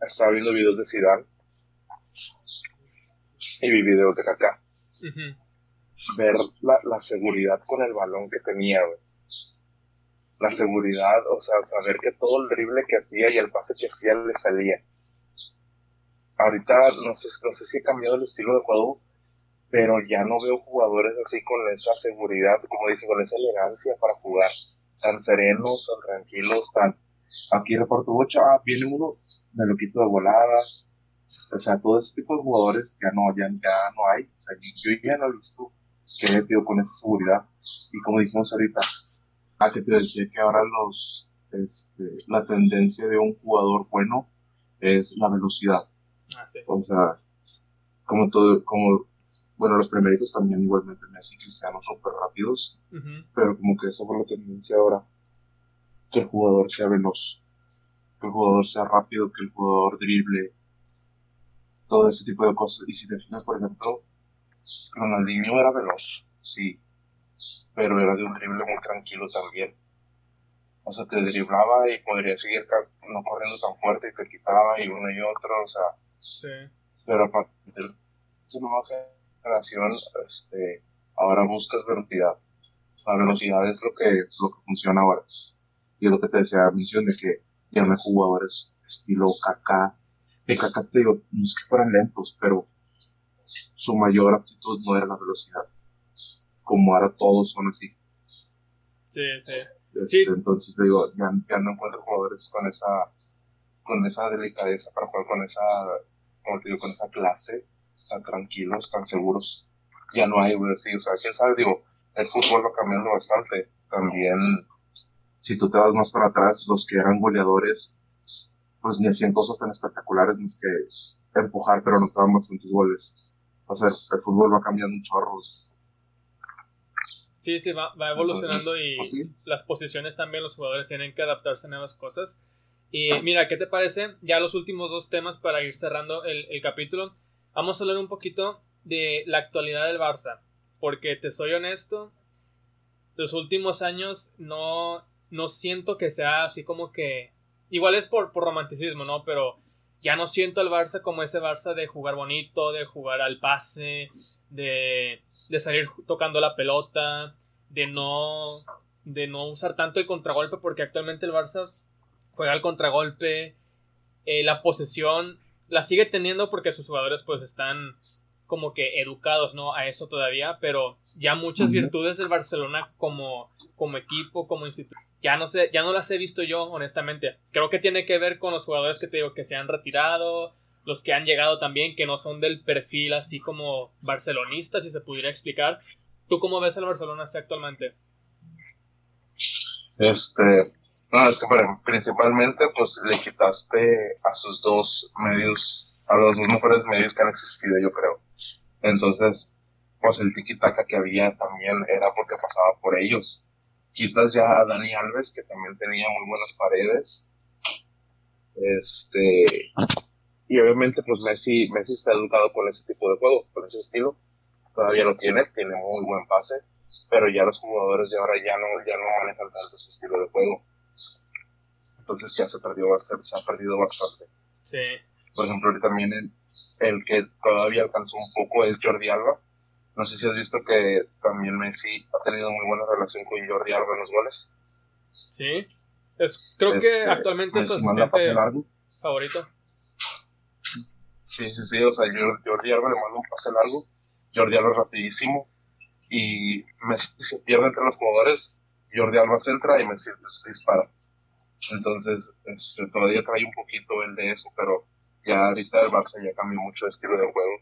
estaba viendo videos de Zidane y vi videos de Kaká. Ver la, la seguridad con el balón que tenía, güey. La seguridad, o sea, saber que todo el drible que hacía y el pase que hacía le salía. Ahorita no sé, no sé si ha cambiado el estilo de juego, pero ya no veo jugadores así con esa seguridad, como dice, con esa elegancia para jugar, tan serenos, tan tranquilos, tan aquí bocha, ah, viene uno, me lo quito de volada. O sea, todo ese tipo de jugadores ya no, ya, ya no hay. O sea, yo ya no he visto que haya tío con esa seguridad. Y como dijimos ahorita, a que te decía que ahora los, este, la tendencia de un jugador bueno es la velocidad. Ah, sí. O sea, como todo, como, bueno, los primeritos también igualmente Messi y Cristiano súper rápidos, pero como que esa fue la tendencia ahora, que el jugador sea veloz, que el jugador sea rápido, que el jugador drible, todo ese tipo de cosas. Y si te fijas, por ejemplo, Ronaldinho era veloz, sí, pero era de un drible muy tranquilo también. O sea, te driblaba y podría seguir no corriendo tan fuerte y te quitaba y uno y otro, o sea, Sí. pero a partir de esa nueva generación, este, ahora buscas velocidad. La velocidad es lo que, lo que funciona ahora. Y es lo que te decía, mención de que ya no hay jugadores estilo Kaká. De Kaká te digo, no es que fueran lentos, pero su mayor aptitud no era la velocidad. Como ahora todos son así. Sí, sí. Este, Sí. Entonces te digo, ya, ya no encuentro jugadores con esa, con esa delicadeza para jugar con esa, como te digo, con esa clase, tan tranquilos, tan seguros. Ya no hay, güey, así, o sea, quién sabe, digo, el fútbol va cambiando bastante. También, si tú te vas más para atrás, los que eran goleadores, pues ni hacían cosas tan espectaculares más que empujar, pero anotaban bastantes goles. O sea, el fútbol va cambiando un chorro. Sí, sí, va, va evolucionando Entonces, y pues sí. las posiciones también, los jugadores tienen que adaptarse a nuevas cosas. Y mira, ¿qué te parece? Ya los últimos dos temas para ir cerrando el, el capítulo. Vamos a hablar un poquito de la actualidad del Barça. Porque te soy honesto, los últimos años no, no siento que sea así como que... Igual es por, por romanticismo, ¿no? Pero ya no siento al Barça como ese Barça de jugar bonito, de jugar al pase, de, de salir tocando la pelota, de no, de no usar tanto el contragolpe, porque actualmente el Barça juega al contragolpe, eh, la posesión la sigue teniendo porque sus jugadores pues están como que educados, ¿no? A eso todavía, pero ya muchas virtudes del Barcelona como, como equipo, como institución, ya no sé, ya no las he visto yo, honestamente. Creo que tiene que ver con los jugadores que te digo que se han retirado, los que han llegado también, que no son del perfil así como barcelonista, si se pudiera explicar. ¿Tú cómo ves al Barcelona actualmente? Este, no, es que principalmente pues le quitaste a sus dos medios, a los dos mejores medios que han existido, yo creo. Entonces, pues el tiki-taka que había también era porque pasaba por ellos. Quitas ya a Dani Alves, que también tenía muy buenas paredes. Este, y obviamente pues Messi, Messi está educado con ese tipo de juego, con ese estilo. Todavía lo tiene, tiene muy buen pase, pero ya los jugadores de ahora ya no, ya no manejan tanto ese estilo de juego. Entonces ya se perdió bastante, se ha perdido bastante. Sí. Por ejemplo, también el, el que todavía alcanzó un poco es Jordi Alba. No sé si has visto que también Messi ha tenido muy buena relación con Jordi Alba en los goles. Sí. Es, creo que este, actualmente es su asistente favorito. Sí, sí, sí, o sea, Jordi Alba le manda un pase largo, Jordi Alba rapidísimo, y Messi se pierde entre los jugadores, Jordi Alba centra y Messi dispara. Entonces, este, todavía trae un poquito el de eso, pero ya ahorita el Barça ya cambió mucho de estilo de juego.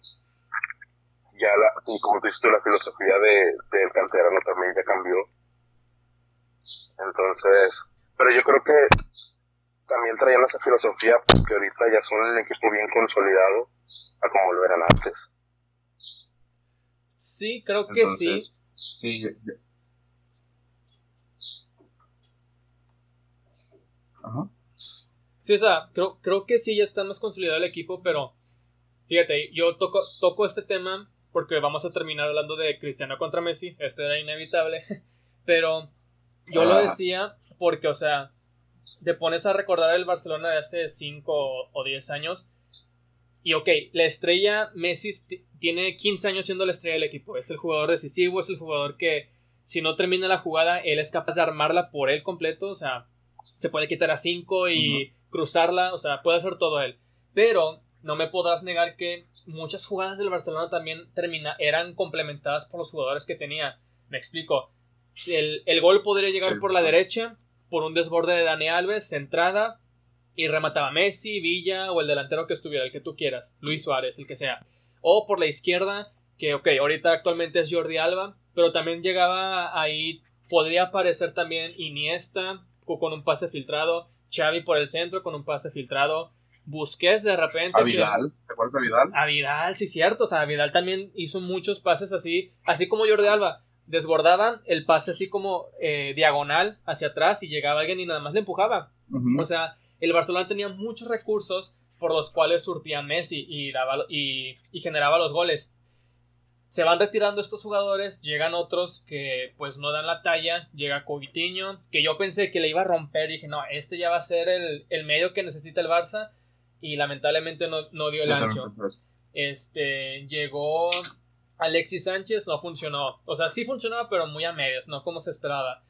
Ya, la, como tú dices, la filosofía de, del canterano también ya cambió. Entonces, pero yo creo que también traían esa filosofía porque ahorita ya son un equipo bien consolidado a como lo eran antes. Sí, creo que sí. Sí. Ajá. Sí, o sea, creo, creo que sí ya está más consolidado el equipo, pero fíjate, yo toco, toco este tema porque vamos a terminar hablando de Cristiano contra Messi, esto era inevitable, pero yo lo decía porque, o sea, te pones a recordar el Barcelona de hace 5 o 10 años. Y ok, la estrella Messi tiene 15 años siendo la estrella del equipo. Es el jugador decisivo, es el jugador que si no termina la jugada, él es capaz de armarla por él completo. O sea, se puede quitar a 5 y cruzarla. O sea, puede hacer todo él. Pero no me podrás negar que muchas jugadas del Barcelona también termina, eran complementadas por los jugadores que tenía. Me explico. El, el gol podría llegar por la derecha, por un desborde de Dani Alves, centrada, y remataba Messi, Villa o el delantero que estuviera, el que tú quieras, Luis Suárez, el que sea. O por la izquierda, que ok, ahorita actualmente es Jordi Alba, pero también llegaba ahí, podría aparecer también Iniesta con un pase filtrado, Xavi por el centro con un pase filtrado, Busquets de repente. A Vidal, ¿te acuerdas de Vidal? A Vidal, sí, cierto. O sea, Vidal también hizo muchos pases así, así como Jordi Alba desbordaban el pase así como eh, diagonal hacia atrás y llegaba alguien y nada más le empujaba. O sea, el Barcelona tenía muchos recursos por los cuales surtía Messi y, daba, y, generaba los goles. Se van retirando estos jugadores, llegan otros que pues no dan la talla, llega Coutinho, que yo pensé que le iba a romper, y dije, no, este ya va a ser el, medio que necesita el Barça, y lamentablemente no, no dio el ancho. Este, llegó Alexis Sánchez no funcionó. O sea, sí funcionaba, pero muy a medias, no como se esperaba.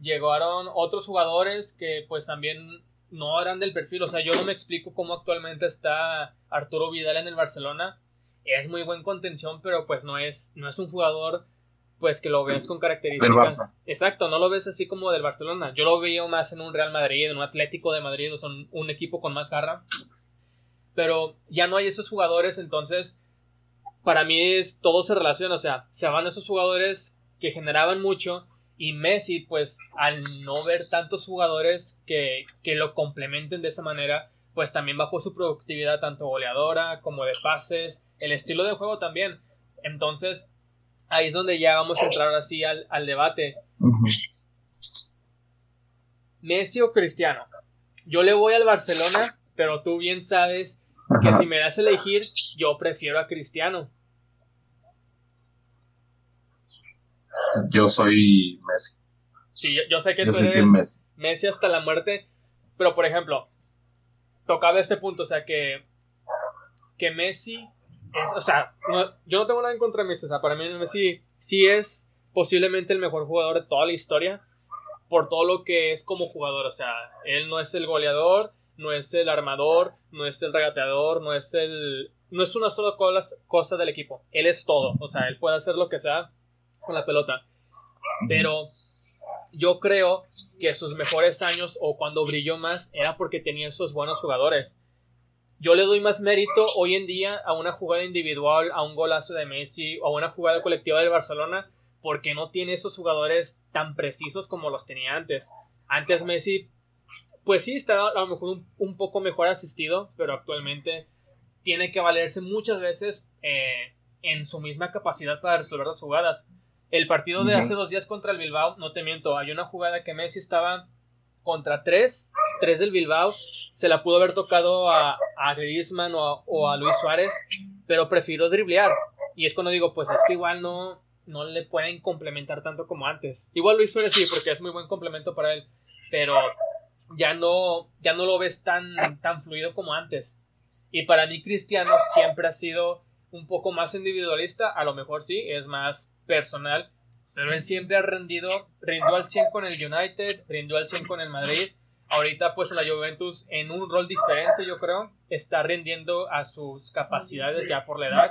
Llegaron otros jugadores que pues también no eran del perfil. O sea, yo no me explico cómo actualmente está Arturo Vidal en el Barcelona. Es muy buen contención, pero pues no es, no es un jugador pues que lo ves con características. Exacto, no lo ves así como del Barcelona. Yo lo veo más en un Real Madrid, en un Atlético de Madrid, o son un equipo con más garra. Pero ya no hay esos jugadores, entonces para mí es todo se relaciona, o sea, se van esos jugadores que generaban mucho y Messi, pues al no ver tantos jugadores que, que lo complementen de esa manera, pues también bajó su productividad tanto goleadora como de pases, el estilo de juego también. Entonces, ahí es donde ya vamos a entrar así al, al debate. Messi o Cristiano. Yo le voy al Barcelona, pero tú bien sabes que si me das a elegir, yo prefiero a Cristiano. Yo soy Messi. Sí, yo, sé que tú eres Messi. hasta la muerte, pero por ejemplo, tocaba este punto, o sea, que, que Messi es, o sea, yo no tengo nada en contra de Messi, o sea, para mí Messi sí es posiblemente el mejor jugador de toda la historia, por todo lo que es como jugador. O sea, él no es el goleador, no es el armador, no es el regateador, no es el. No es una sola cosa del equipo. Él es todo. O sea, él puede hacer lo que sea con la pelota. Pero yo creo que sus mejores años o cuando brilló más era porque tenía esos buenos jugadores. Yo le doy más mérito hoy en día a una jugada individual, a un golazo de Messi o a una jugada colectiva del Barcelona porque no tiene esos jugadores tan precisos como los tenía antes. Antes Messi, pues sí, estaba a lo mejor un, poco mejor asistido, pero actualmente tiene que valerse muchas veces eh, en su misma capacidad para resolver las jugadas. El partido de hace dos días contra el Bilbao, no te miento, hay una jugada que Messi estaba contra tres, tres del Bilbao, se la pudo haber tocado a, a Griezmann o a, Luis Suárez, pero prefirió driblear. Y es cuando digo, pues es que igual no, no le pueden complementar tanto como antes. Igual Luis Suárez sí, porque es muy buen complemento para él, pero ya no, ya no lo ves tan, tan fluido como antes. Y para mí Cristiano siempre ha sido un poco más individualista, a lo mejor sí, es más personal, pero él siempre ha rendido, rindió al 100 con el United, rindió al 100 con el Madrid, ahorita pues en la Juventus en un rol diferente yo creo, está rindiendo a sus capacidades ya por la edad,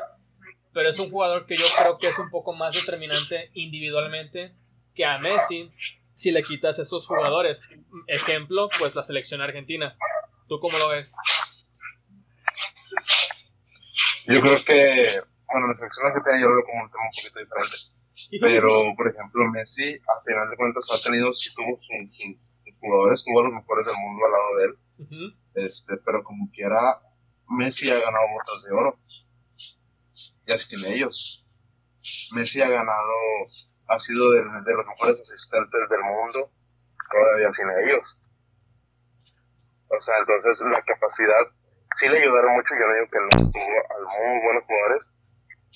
pero es un jugador que yo creo que es un poco más determinante individualmente que a Messi si le quitas esos jugadores. Ejemplo, pues la selección argentina. ¿Tú cómo lo ves? Yo creo que, bueno, la selección argentina yo lo veo como un tema un poquito diferente. Pero, por ejemplo, Messi, a final de cuentas, ha tenido, si tuvo sus, jugadores, tuvo a los mejores del mundo al lado de él. este, pero como quiera, Messi ha ganado botas de oro. Y así tiene ellos. Messi ha ganado, ha sido de, los mejores asistentes del mundo, todavía sin ellos. O sea, entonces la capacidad sí le ayudaron mucho, yo no digo que no tuvo a muy buenos jugadores,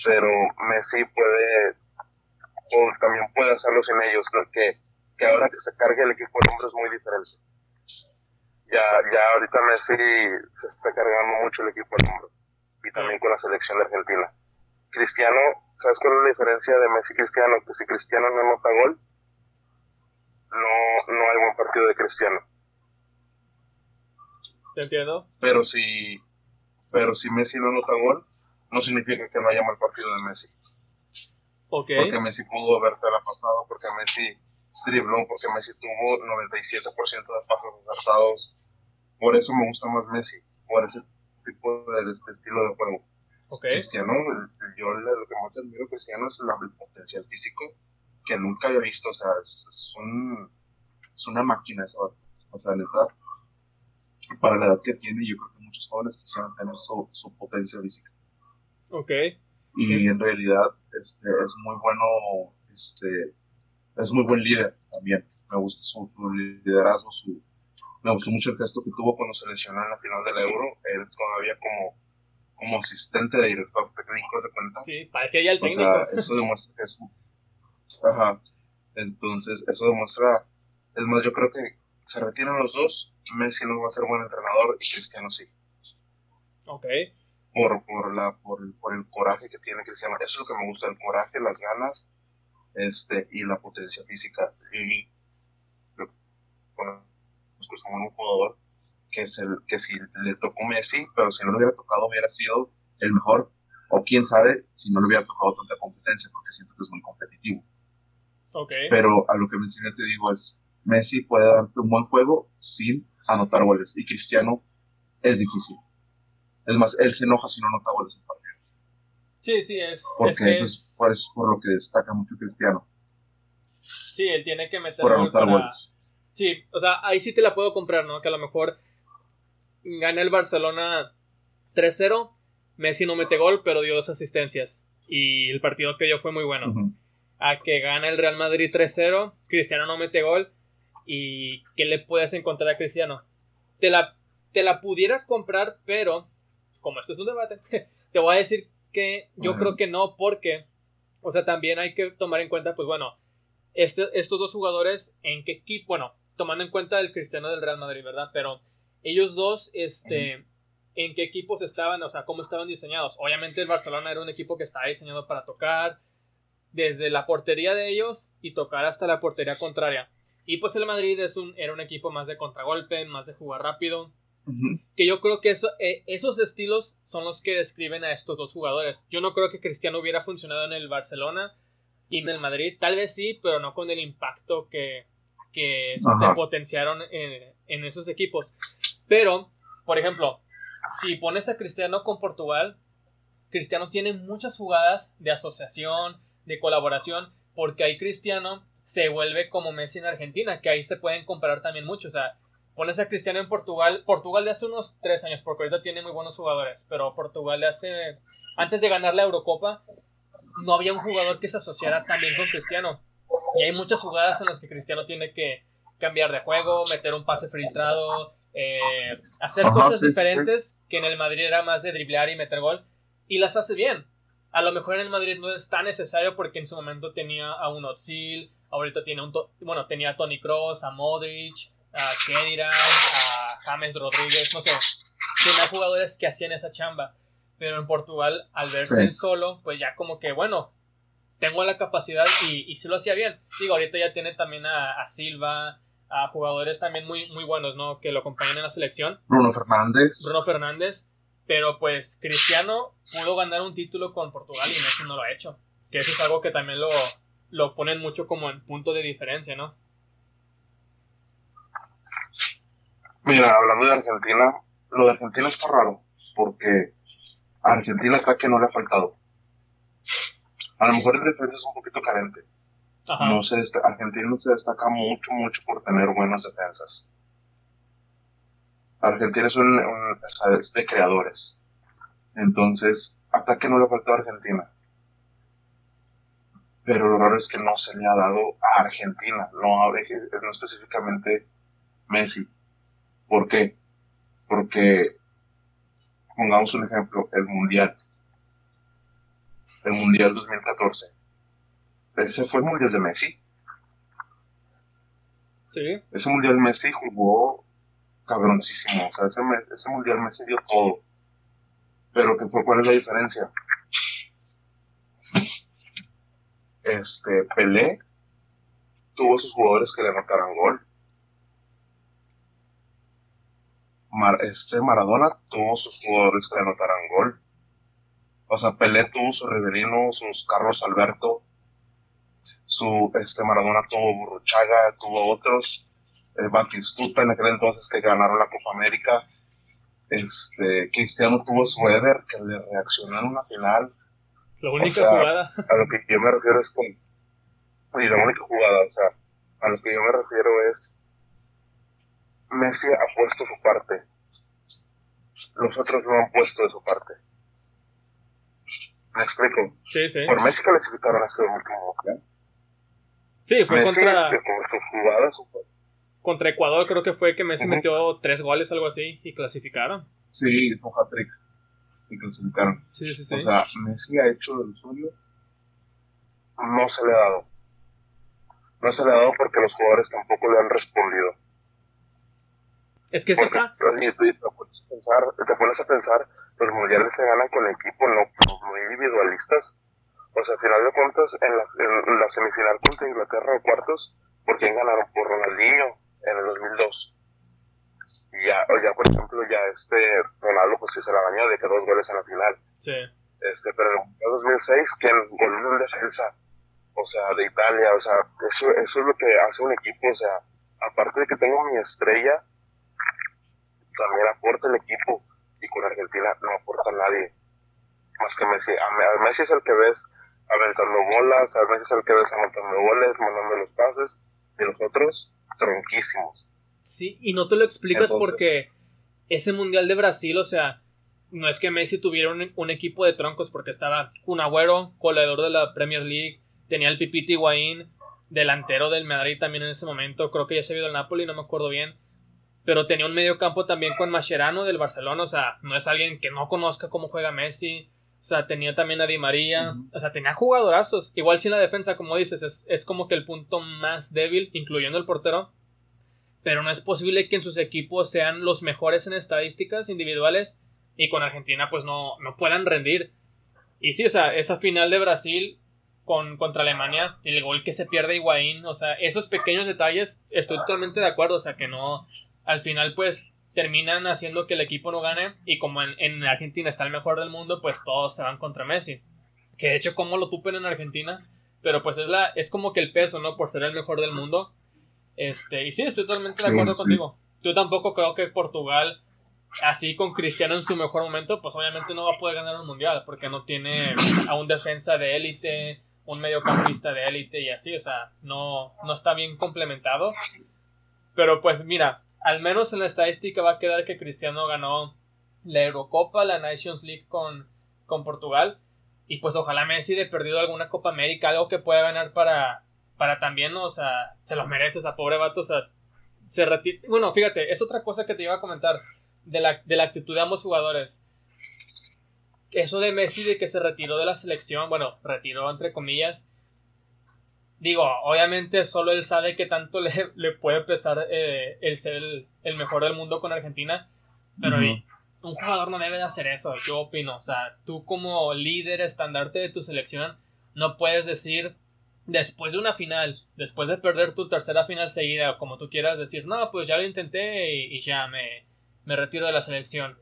pero Messi puede, o también puede hacerlo sin ellos, que, que ahora que se cargue el equipo de hombre es muy diferente. Ya, ya ahorita Messi se está cargando mucho el equipo de hombre, y también con la selección de Argentina. Cristiano, ¿sabes cuál es la diferencia de Messi y Cristiano? Que si Cristiano no anota gol, no, no hay buen partido de Cristiano ¿Te entiendo? Pero si, pero si Messi no anota gol, no significa que no haya mal partido de Messi. Okay. Porque Messi pudo haberte la pasado, porque Messi dribló, porque Messi tuvo 97% de pasos acertados. Por eso me gusta más Messi, por ese tipo de, este estilo de juego. Okay. Cristiano, yo lo que más admiro a Cristiano es el potencial físico que nunca había visto. O sea, es, un, es una máquina eso. O sea, neta, para la edad que tiene, yo creo que muchos jóvenes quisieran tener su, su potencia física. Ok. Y en realidad este, es muy bueno, este, es muy buen líder también. Me gusta su, liderazgo, su, me gustó mucho el gesto que tuvo cuando se lesionó en la final del Euro. Él todavía como, como asistente de director técnico, ¿se cuenta? Sí, parecía ya el técnico. O sea, eso demuestra que es... Ajá. Entonces, eso demuestra... Es más, yo creo que se retiran los dos, Messi no va a ser buen entrenador y Cristiano sí. Ok. Por, por, la, por, por el coraje que tiene Cristiano. Eso es lo que me gusta, el coraje, las ganas este, y la potencia física. Y bueno, pues como un jugador que, es el, que si le tocó Messi, pero si no le hubiera tocado hubiera sido el mejor. O quién sabe si no le hubiera tocado tanta competencia, porque siento que es muy competitivo. Okay. Pero a lo que mencioné te digo es, Messi puede darte un buen juego sin anotar goles. Y Cristiano es difícil. Es más, él se enoja si no anota goles en partidos. Sí, sí, es. Porque eso es, por, lo que destaca mucho Cristiano. Sí, él tiene que meter por anotar goles. Sí, o sea, ahí sí te la puedo comprar, ¿no? Que a lo mejor gana el Barcelona 3-0, Messi no mete gol, pero dio dos asistencias. Y el partido que dio fue muy bueno. A que gana el Real Madrid 3-0, Cristiano no mete gol, ¿Y qué le puedes encontrar a Cristiano? Te la, te la pudiera comprar, pero como esto es un debate, te voy a decir que yo creo que no, porque, o sea, también hay que tomar en cuenta, pues bueno, este, estos dos jugadores, en qué equipo, bueno, tomando en cuenta el Cristiano del Real Madrid, ¿verdad? Pero ellos dos, este, en qué equipos estaban, o sea, cómo estaban diseñados. Obviamente el Barcelona era un equipo que estaba diseñado para tocar desde la portería de ellos y tocar hasta la portería contraria. Y pues el Madrid es un, era un equipo más de contragolpe, más de jugar rápido. Que yo creo que eso, eh, esos estilos son los que describen a estos dos jugadores. Yo no creo que Cristiano hubiera funcionado en el Barcelona y en el Madrid. Tal vez sí, pero no con el impacto que, que se potenciaron en, en esos equipos. Pero, por ejemplo, si pones a Cristiano con Portugal, Cristiano tiene muchas jugadas de asociación, de colaboración, porque ahí Cristiano se vuelve como Messi en Argentina, que ahí se pueden comparar también mucho. O sea, pones a Cristiano en Portugal, Portugal de hace unos tres años, porque ahorita tiene muy buenos jugadores, pero Portugal de hace, antes de ganar la Eurocopa, no había un jugador que se asociara también con Cristiano. Y hay muchas jugadas en las que Cristiano tiene que cambiar de juego, meter un pase filtrado, eh, hacer cosas diferentes que en el Madrid era más de driblear y meter gol, y las hace bien. A lo mejor en el Madrid no es tan necesario porque en su momento tenía a un Ozil, ahorita tiene un bueno, tenía a Tony Cross, a Modric, a Kedira, a James Rodríguez, no sé. Tenía jugadores que hacían esa chamba. Pero en Portugal, al verse solo, pues ya como que, bueno, tengo la capacidad y, y sí lo hacía bien. Digo, ahorita ya tiene también a, Silva, a jugadores también muy, muy buenos, ¿no? Que lo acompañan en la selección. Bruno Fernández. Bruno Fernández. Pero pues Cristiano pudo ganar un título con Portugal y Messi no lo ha hecho. Que eso es algo que también lo, lo ponen mucho como en punto de diferencia, ¿no? Mira, hablando de Argentina, lo de Argentina está raro, porque a Argentina ataque no le ha faltado. A lo mejor en defensa es un poquito carente. No se Argentina no se destaca mucho, mucho por tener buenas defensas. Argentina es, un, de creadores. Entonces, ataque no le faltado a Argentina pero lo raro es que no se le ha dado a Argentina, no, no específicamente Messi. ¿Por qué? Porque, pongamos un ejemplo, el Mundial. El Mundial 2014. Ese fue el Mundial de Messi. Sí. Ese Mundial Messi jugó cabroncísimo. O sea, ese, ese Mundial Messi dio todo. Pero ¿qué fue, ¿cuál es la diferencia? este, Pelé tuvo sus jugadores que le anotaran gol. este Maradona tuvo sus jugadores que le anotaran gol. O sea, Pelé tuvo su Riverino, sus Carlos Alberto, su este Maradona tuvo Burruchaga, tuvo otros, el Batistuta en aquel entonces que ganaron la Copa América. Este, Cristiano tuvo su Eder que le reaccionó en una final. La única jugada. A lo que yo me refiero es con. Y la única jugada, o sea, a lo que yo me refiero es. Messi ha puesto su parte. Los otros no han puesto de su parte. ¿Me explico? Sí, sí. Por Messi clasificaron a este último. Sí, fue contra. Por su jugada, su... Contra Ecuador, creo que fue que Messi metió tres goles, algo así, y clasificaron. Sí, hizo un hat-trick y clasificaron. Sí, sí, sí. O sea, Messi ha hecho del suyo, no se le ha dado. No se le ha dado porque los jugadores tampoco le han respondido. Es que eso está. Te pones, a pensar, te pones a pensar, los mundiales se ganan con equipo, no, no individualistas. O sea, al final de cuentas, en la, en la semifinal contra Inglaterra o cuartos, ¿por quién ganaron? Por Ronaldinho en el 2002 ya, ya por ejemplo, ya este Ronaldo pues sí se la bañó de que dos goles en la final. Sí. Este, pero en el 2006, que volvió en defensa, o sea, de Italia, o sea, eso, eso es lo que hace un equipo, o sea, aparte de que tengo mi estrella, también aporta el equipo, y con Argentina no aporta nadie, más que Messi. A, Messi es el que ves aventando bolas, a Messi es el que ves anotando goles, mandando los pases, y los otros, tronquísimos. Sí, y no te lo explicas porque ese Mundial de Brasil, o sea, no es que Messi tuviera un, equipo de troncos porque estaba un agüero, colador de la Premier League, tenía el Pipiti Higuaín, delantero del Madrid también en ese momento, creo que ya se ha ido al Napoli, no me acuerdo bien, pero tenía un medio campo también con Mascherano del Barcelona, o sea, no es alguien que no conozca cómo juega Messi, o sea, tenía también a Di María, o sea, tenía jugadorazos, igual si la defensa, como dices, es, es como que el punto más débil, incluyendo el portero, pero no es posible que en sus equipos sean los mejores en estadísticas individuales y con Argentina pues no, no puedan rendir. Y sí, o sea, esa final de Brasil con, contra Alemania, el gol que se pierde Higuaín, o sea, esos pequeños detalles, estoy totalmente de acuerdo, o sea, que no, al final pues terminan haciendo que el equipo no gane y como en, Argentina está el mejor del mundo, pues todos se van contra Messi. Que de hecho como lo tupen en Argentina, pero pues es la es como que el peso, ¿no? Por ser el mejor del mundo. Este, y sí, estoy totalmente de acuerdo contigo. Yo tampoco creo que Portugal así con Cristiano en su mejor momento, pues obviamente no va a poder ganar un mundial porque no tiene a un defensa de élite, un mediocampista de élite y así, o sea, no, no está bien complementado. Pero pues mira, al menos en la estadística va a quedar que Cristiano ganó la Eurocopa, la Nations League con, con Portugal. Y pues ojalá Messi de perdido alguna Copa América, algo que pueda ganar para, para también, o sea, se lo merece, o sea, pobre vato, o sea, se retira. Bueno, fíjate, es otra cosa que te iba a comentar de la, de la actitud de ambos jugadores. Eso de Messi de que se retiró de la selección, bueno, retiró entre comillas, digo, obviamente solo él sabe que tanto le, le puede pesar eh, el ser el, mejor del mundo con Argentina, pero un jugador no debe de hacer eso, yo opino, o sea, tú como líder estandarte de tu selección no puedes decir después de una final, después de perder tu tercera final seguida, como tú quieras decir, no, pues ya lo intenté y, ya me, me retiro de la selección.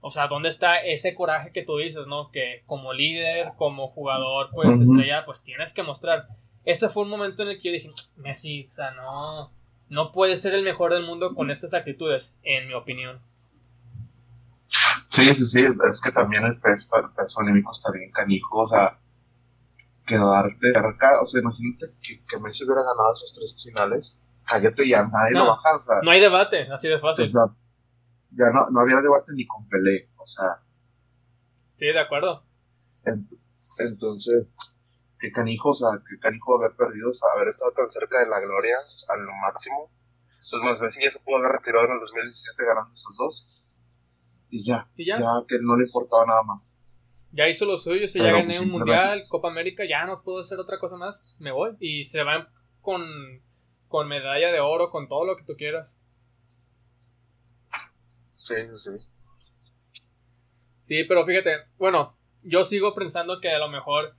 O sea, ¿dónde está ese coraje que tú dices, no? Que como líder, como jugador, pues estrella, pues tienes que mostrar ese fue un momento en el que yo dije, Messi, o sea, no, no puede ser el mejor del mundo con estas actitudes, en mi opinión. Sí, sí, sí, es que también el peso, el peso anímico está bien canijo, o sea, quedarte cerca, o sea, imagínate que, Messi hubiera ganado esas tres finales, cállate ya, nadie lo baja, o sea. No hay debate, así de fácil. O sea, ya no, no había debate ni con Pelé, o sea. Sí, de acuerdo. entonces, qué canijo, o sea, qué canijo haber perdido, haber estado tan cerca de la gloria a lo máximo. Entonces, más Messi ya se pudo haber retirado en el 2017 ganando esos dos. Y ya, ya? que no le importaba nada más. Ya hizo lo suyo, se ya gané pues, un mundial, Copa América, ya no puedo hacer otra cosa más, me voy. Y se van con, con medalla de oro, con todo lo que tú quieras. Sí, sí. Sí, pero fíjate, bueno, yo sigo pensando que a lo mejor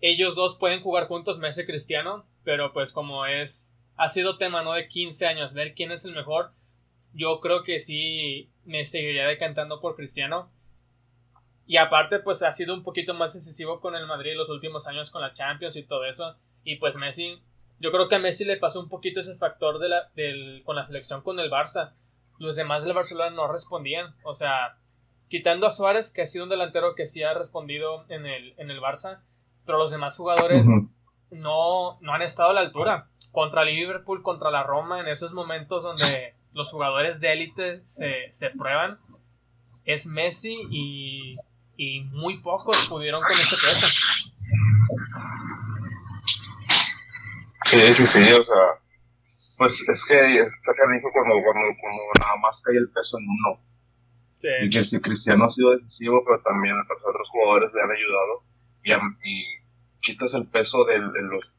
ellos dos pueden jugar juntos, Messi Cristiano, pero pues como es, ha sido tema, ¿no? De 15 años, ver quién es el mejor, yo creo que sí me seguiría decantando por Cristiano. Y aparte, pues ha sido un poquito más excesivo con el Madrid los últimos años con la Champions y todo eso. Y pues Messi, yo creo que a Messi le pasó un poquito ese factor de la, del, con la selección con el Barça. Los demás del Barcelona no respondían. O sea, quitando a Suárez, que ha sido un delantero que sí ha respondido en el, en el Barça, pero los demás jugadores no, no han estado a la altura. Contra Liverpool, contra la Roma, en esos momentos donde los jugadores de élite se, se prueban, es Messi y, y muy pocos pudieron con ese peso. Sí, sí, sí, o sea, pues es que está canijo cuando, cuando, cuando nada más cae el peso en uno. Sí. Y que si Cristiano ha sido decisivo, pero también otros jugadores le han ayudado y, quitas el peso de, los,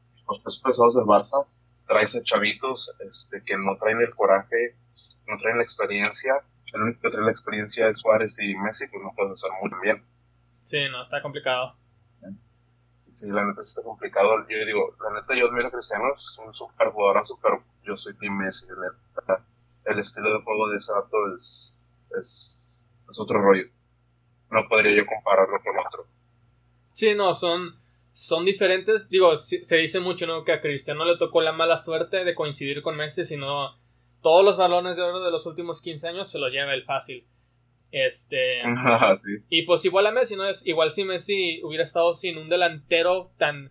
pesos pesados del Barça, traes a chavitos este, que no traen el coraje, no traen la experiencia. El único que trae la experiencia es Suárez y Messi, pues no puedes hacer muy bien. Sí, no, está complicado. Sí, la neta sí está complicado. Yo digo, la neta yo admiro a Cristiano, es un super jugadorazo, pero yo soy Team Messi. El estilo de juego de ese es, es, es otro rollo. No podría yo compararlo con otro. Sí, no, son, son diferentes. Digo, se dice mucho, ¿no? Que a Cristiano le tocó la mala suerte de coincidir con Messi, sino todos los balones de oro de los últimos 15 años se los lleva el fácil. Este. Y pues igual a Messi, ¿no? Igual si Messi hubiera estado sin un delantero tan,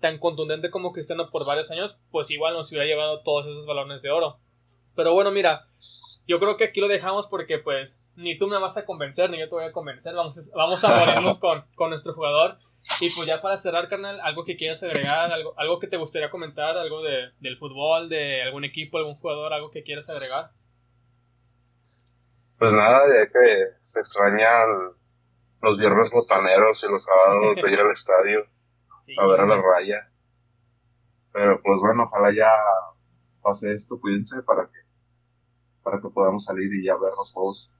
tan contundente como Cristiano por varios años, pues igual nos hubiera llevado todos esos balones de oro. Pero bueno, mira, yo creo que aquí lo dejamos porque pues ni tú me vas a convencer, ni yo te voy a convencer. Vamos a, vamos a morirnos con, con nuestro jugador. Y pues ya para cerrar, carnal, algo que quieras agregar, algo, algo que te gustaría comentar, algo de, del fútbol, de algún equipo, algún jugador, algo que quieras agregar. Pues nada, ya que se extrañan los viernes botaneros y los sábados de ir al estadio a ver a la raya. Pero pues bueno, ojalá ya pase esto, cuídense para que para que podamos salir y ya ver los juegos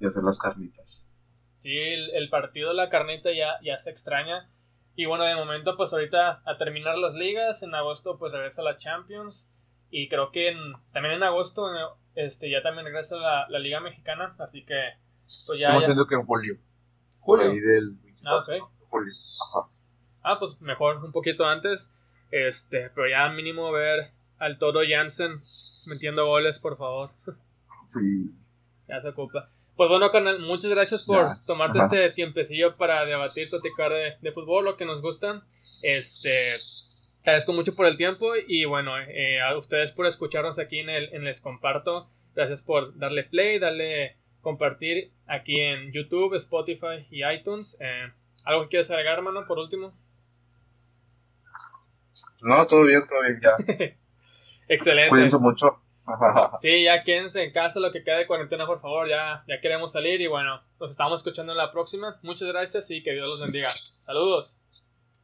y hacer las carnitas. Sí, el, partido de la carnita ya, ya se extraña. Y bueno, de momento, pues ahorita a terminar las ligas, en agosto pues regresa la Champions. Y creo que también en agosto este, ya también regresa la, la Liga Mexicana, así que pues ya... Estamos diciendo que en julio. Julio. del... Ah, Julio. Ajá. Ah, pues mejor un poquito antes. Este, pero ya mínimo ver al Todo Jansen metiendo goles, por favor. Sí. Ya se ocupa. Pues bueno, canal, muchas gracias por tomarte este tiempecillo para debatir, platicar de, de, fútbol, lo que nos gusta. Este, te agradezco mucho por el tiempo y bueno, eh, a ustedes por escucharnos aquí en el en Les Comparto. Gracias por darle play, darle compartir aquí en YouTube, Spotify y iTunes. Eh, ¿Algo que quieras agregar, hermano, por último? No, todo bien, todo bien, ya. Excelente. Cuídense mucho. sí, ya quédense en casa lo que queda de cuarentena, por favor. Ya, ya queremos salir y bueno, nos estamos escuchando en la próxima. Muchas gracias y que Dios los bendiga. Saludos.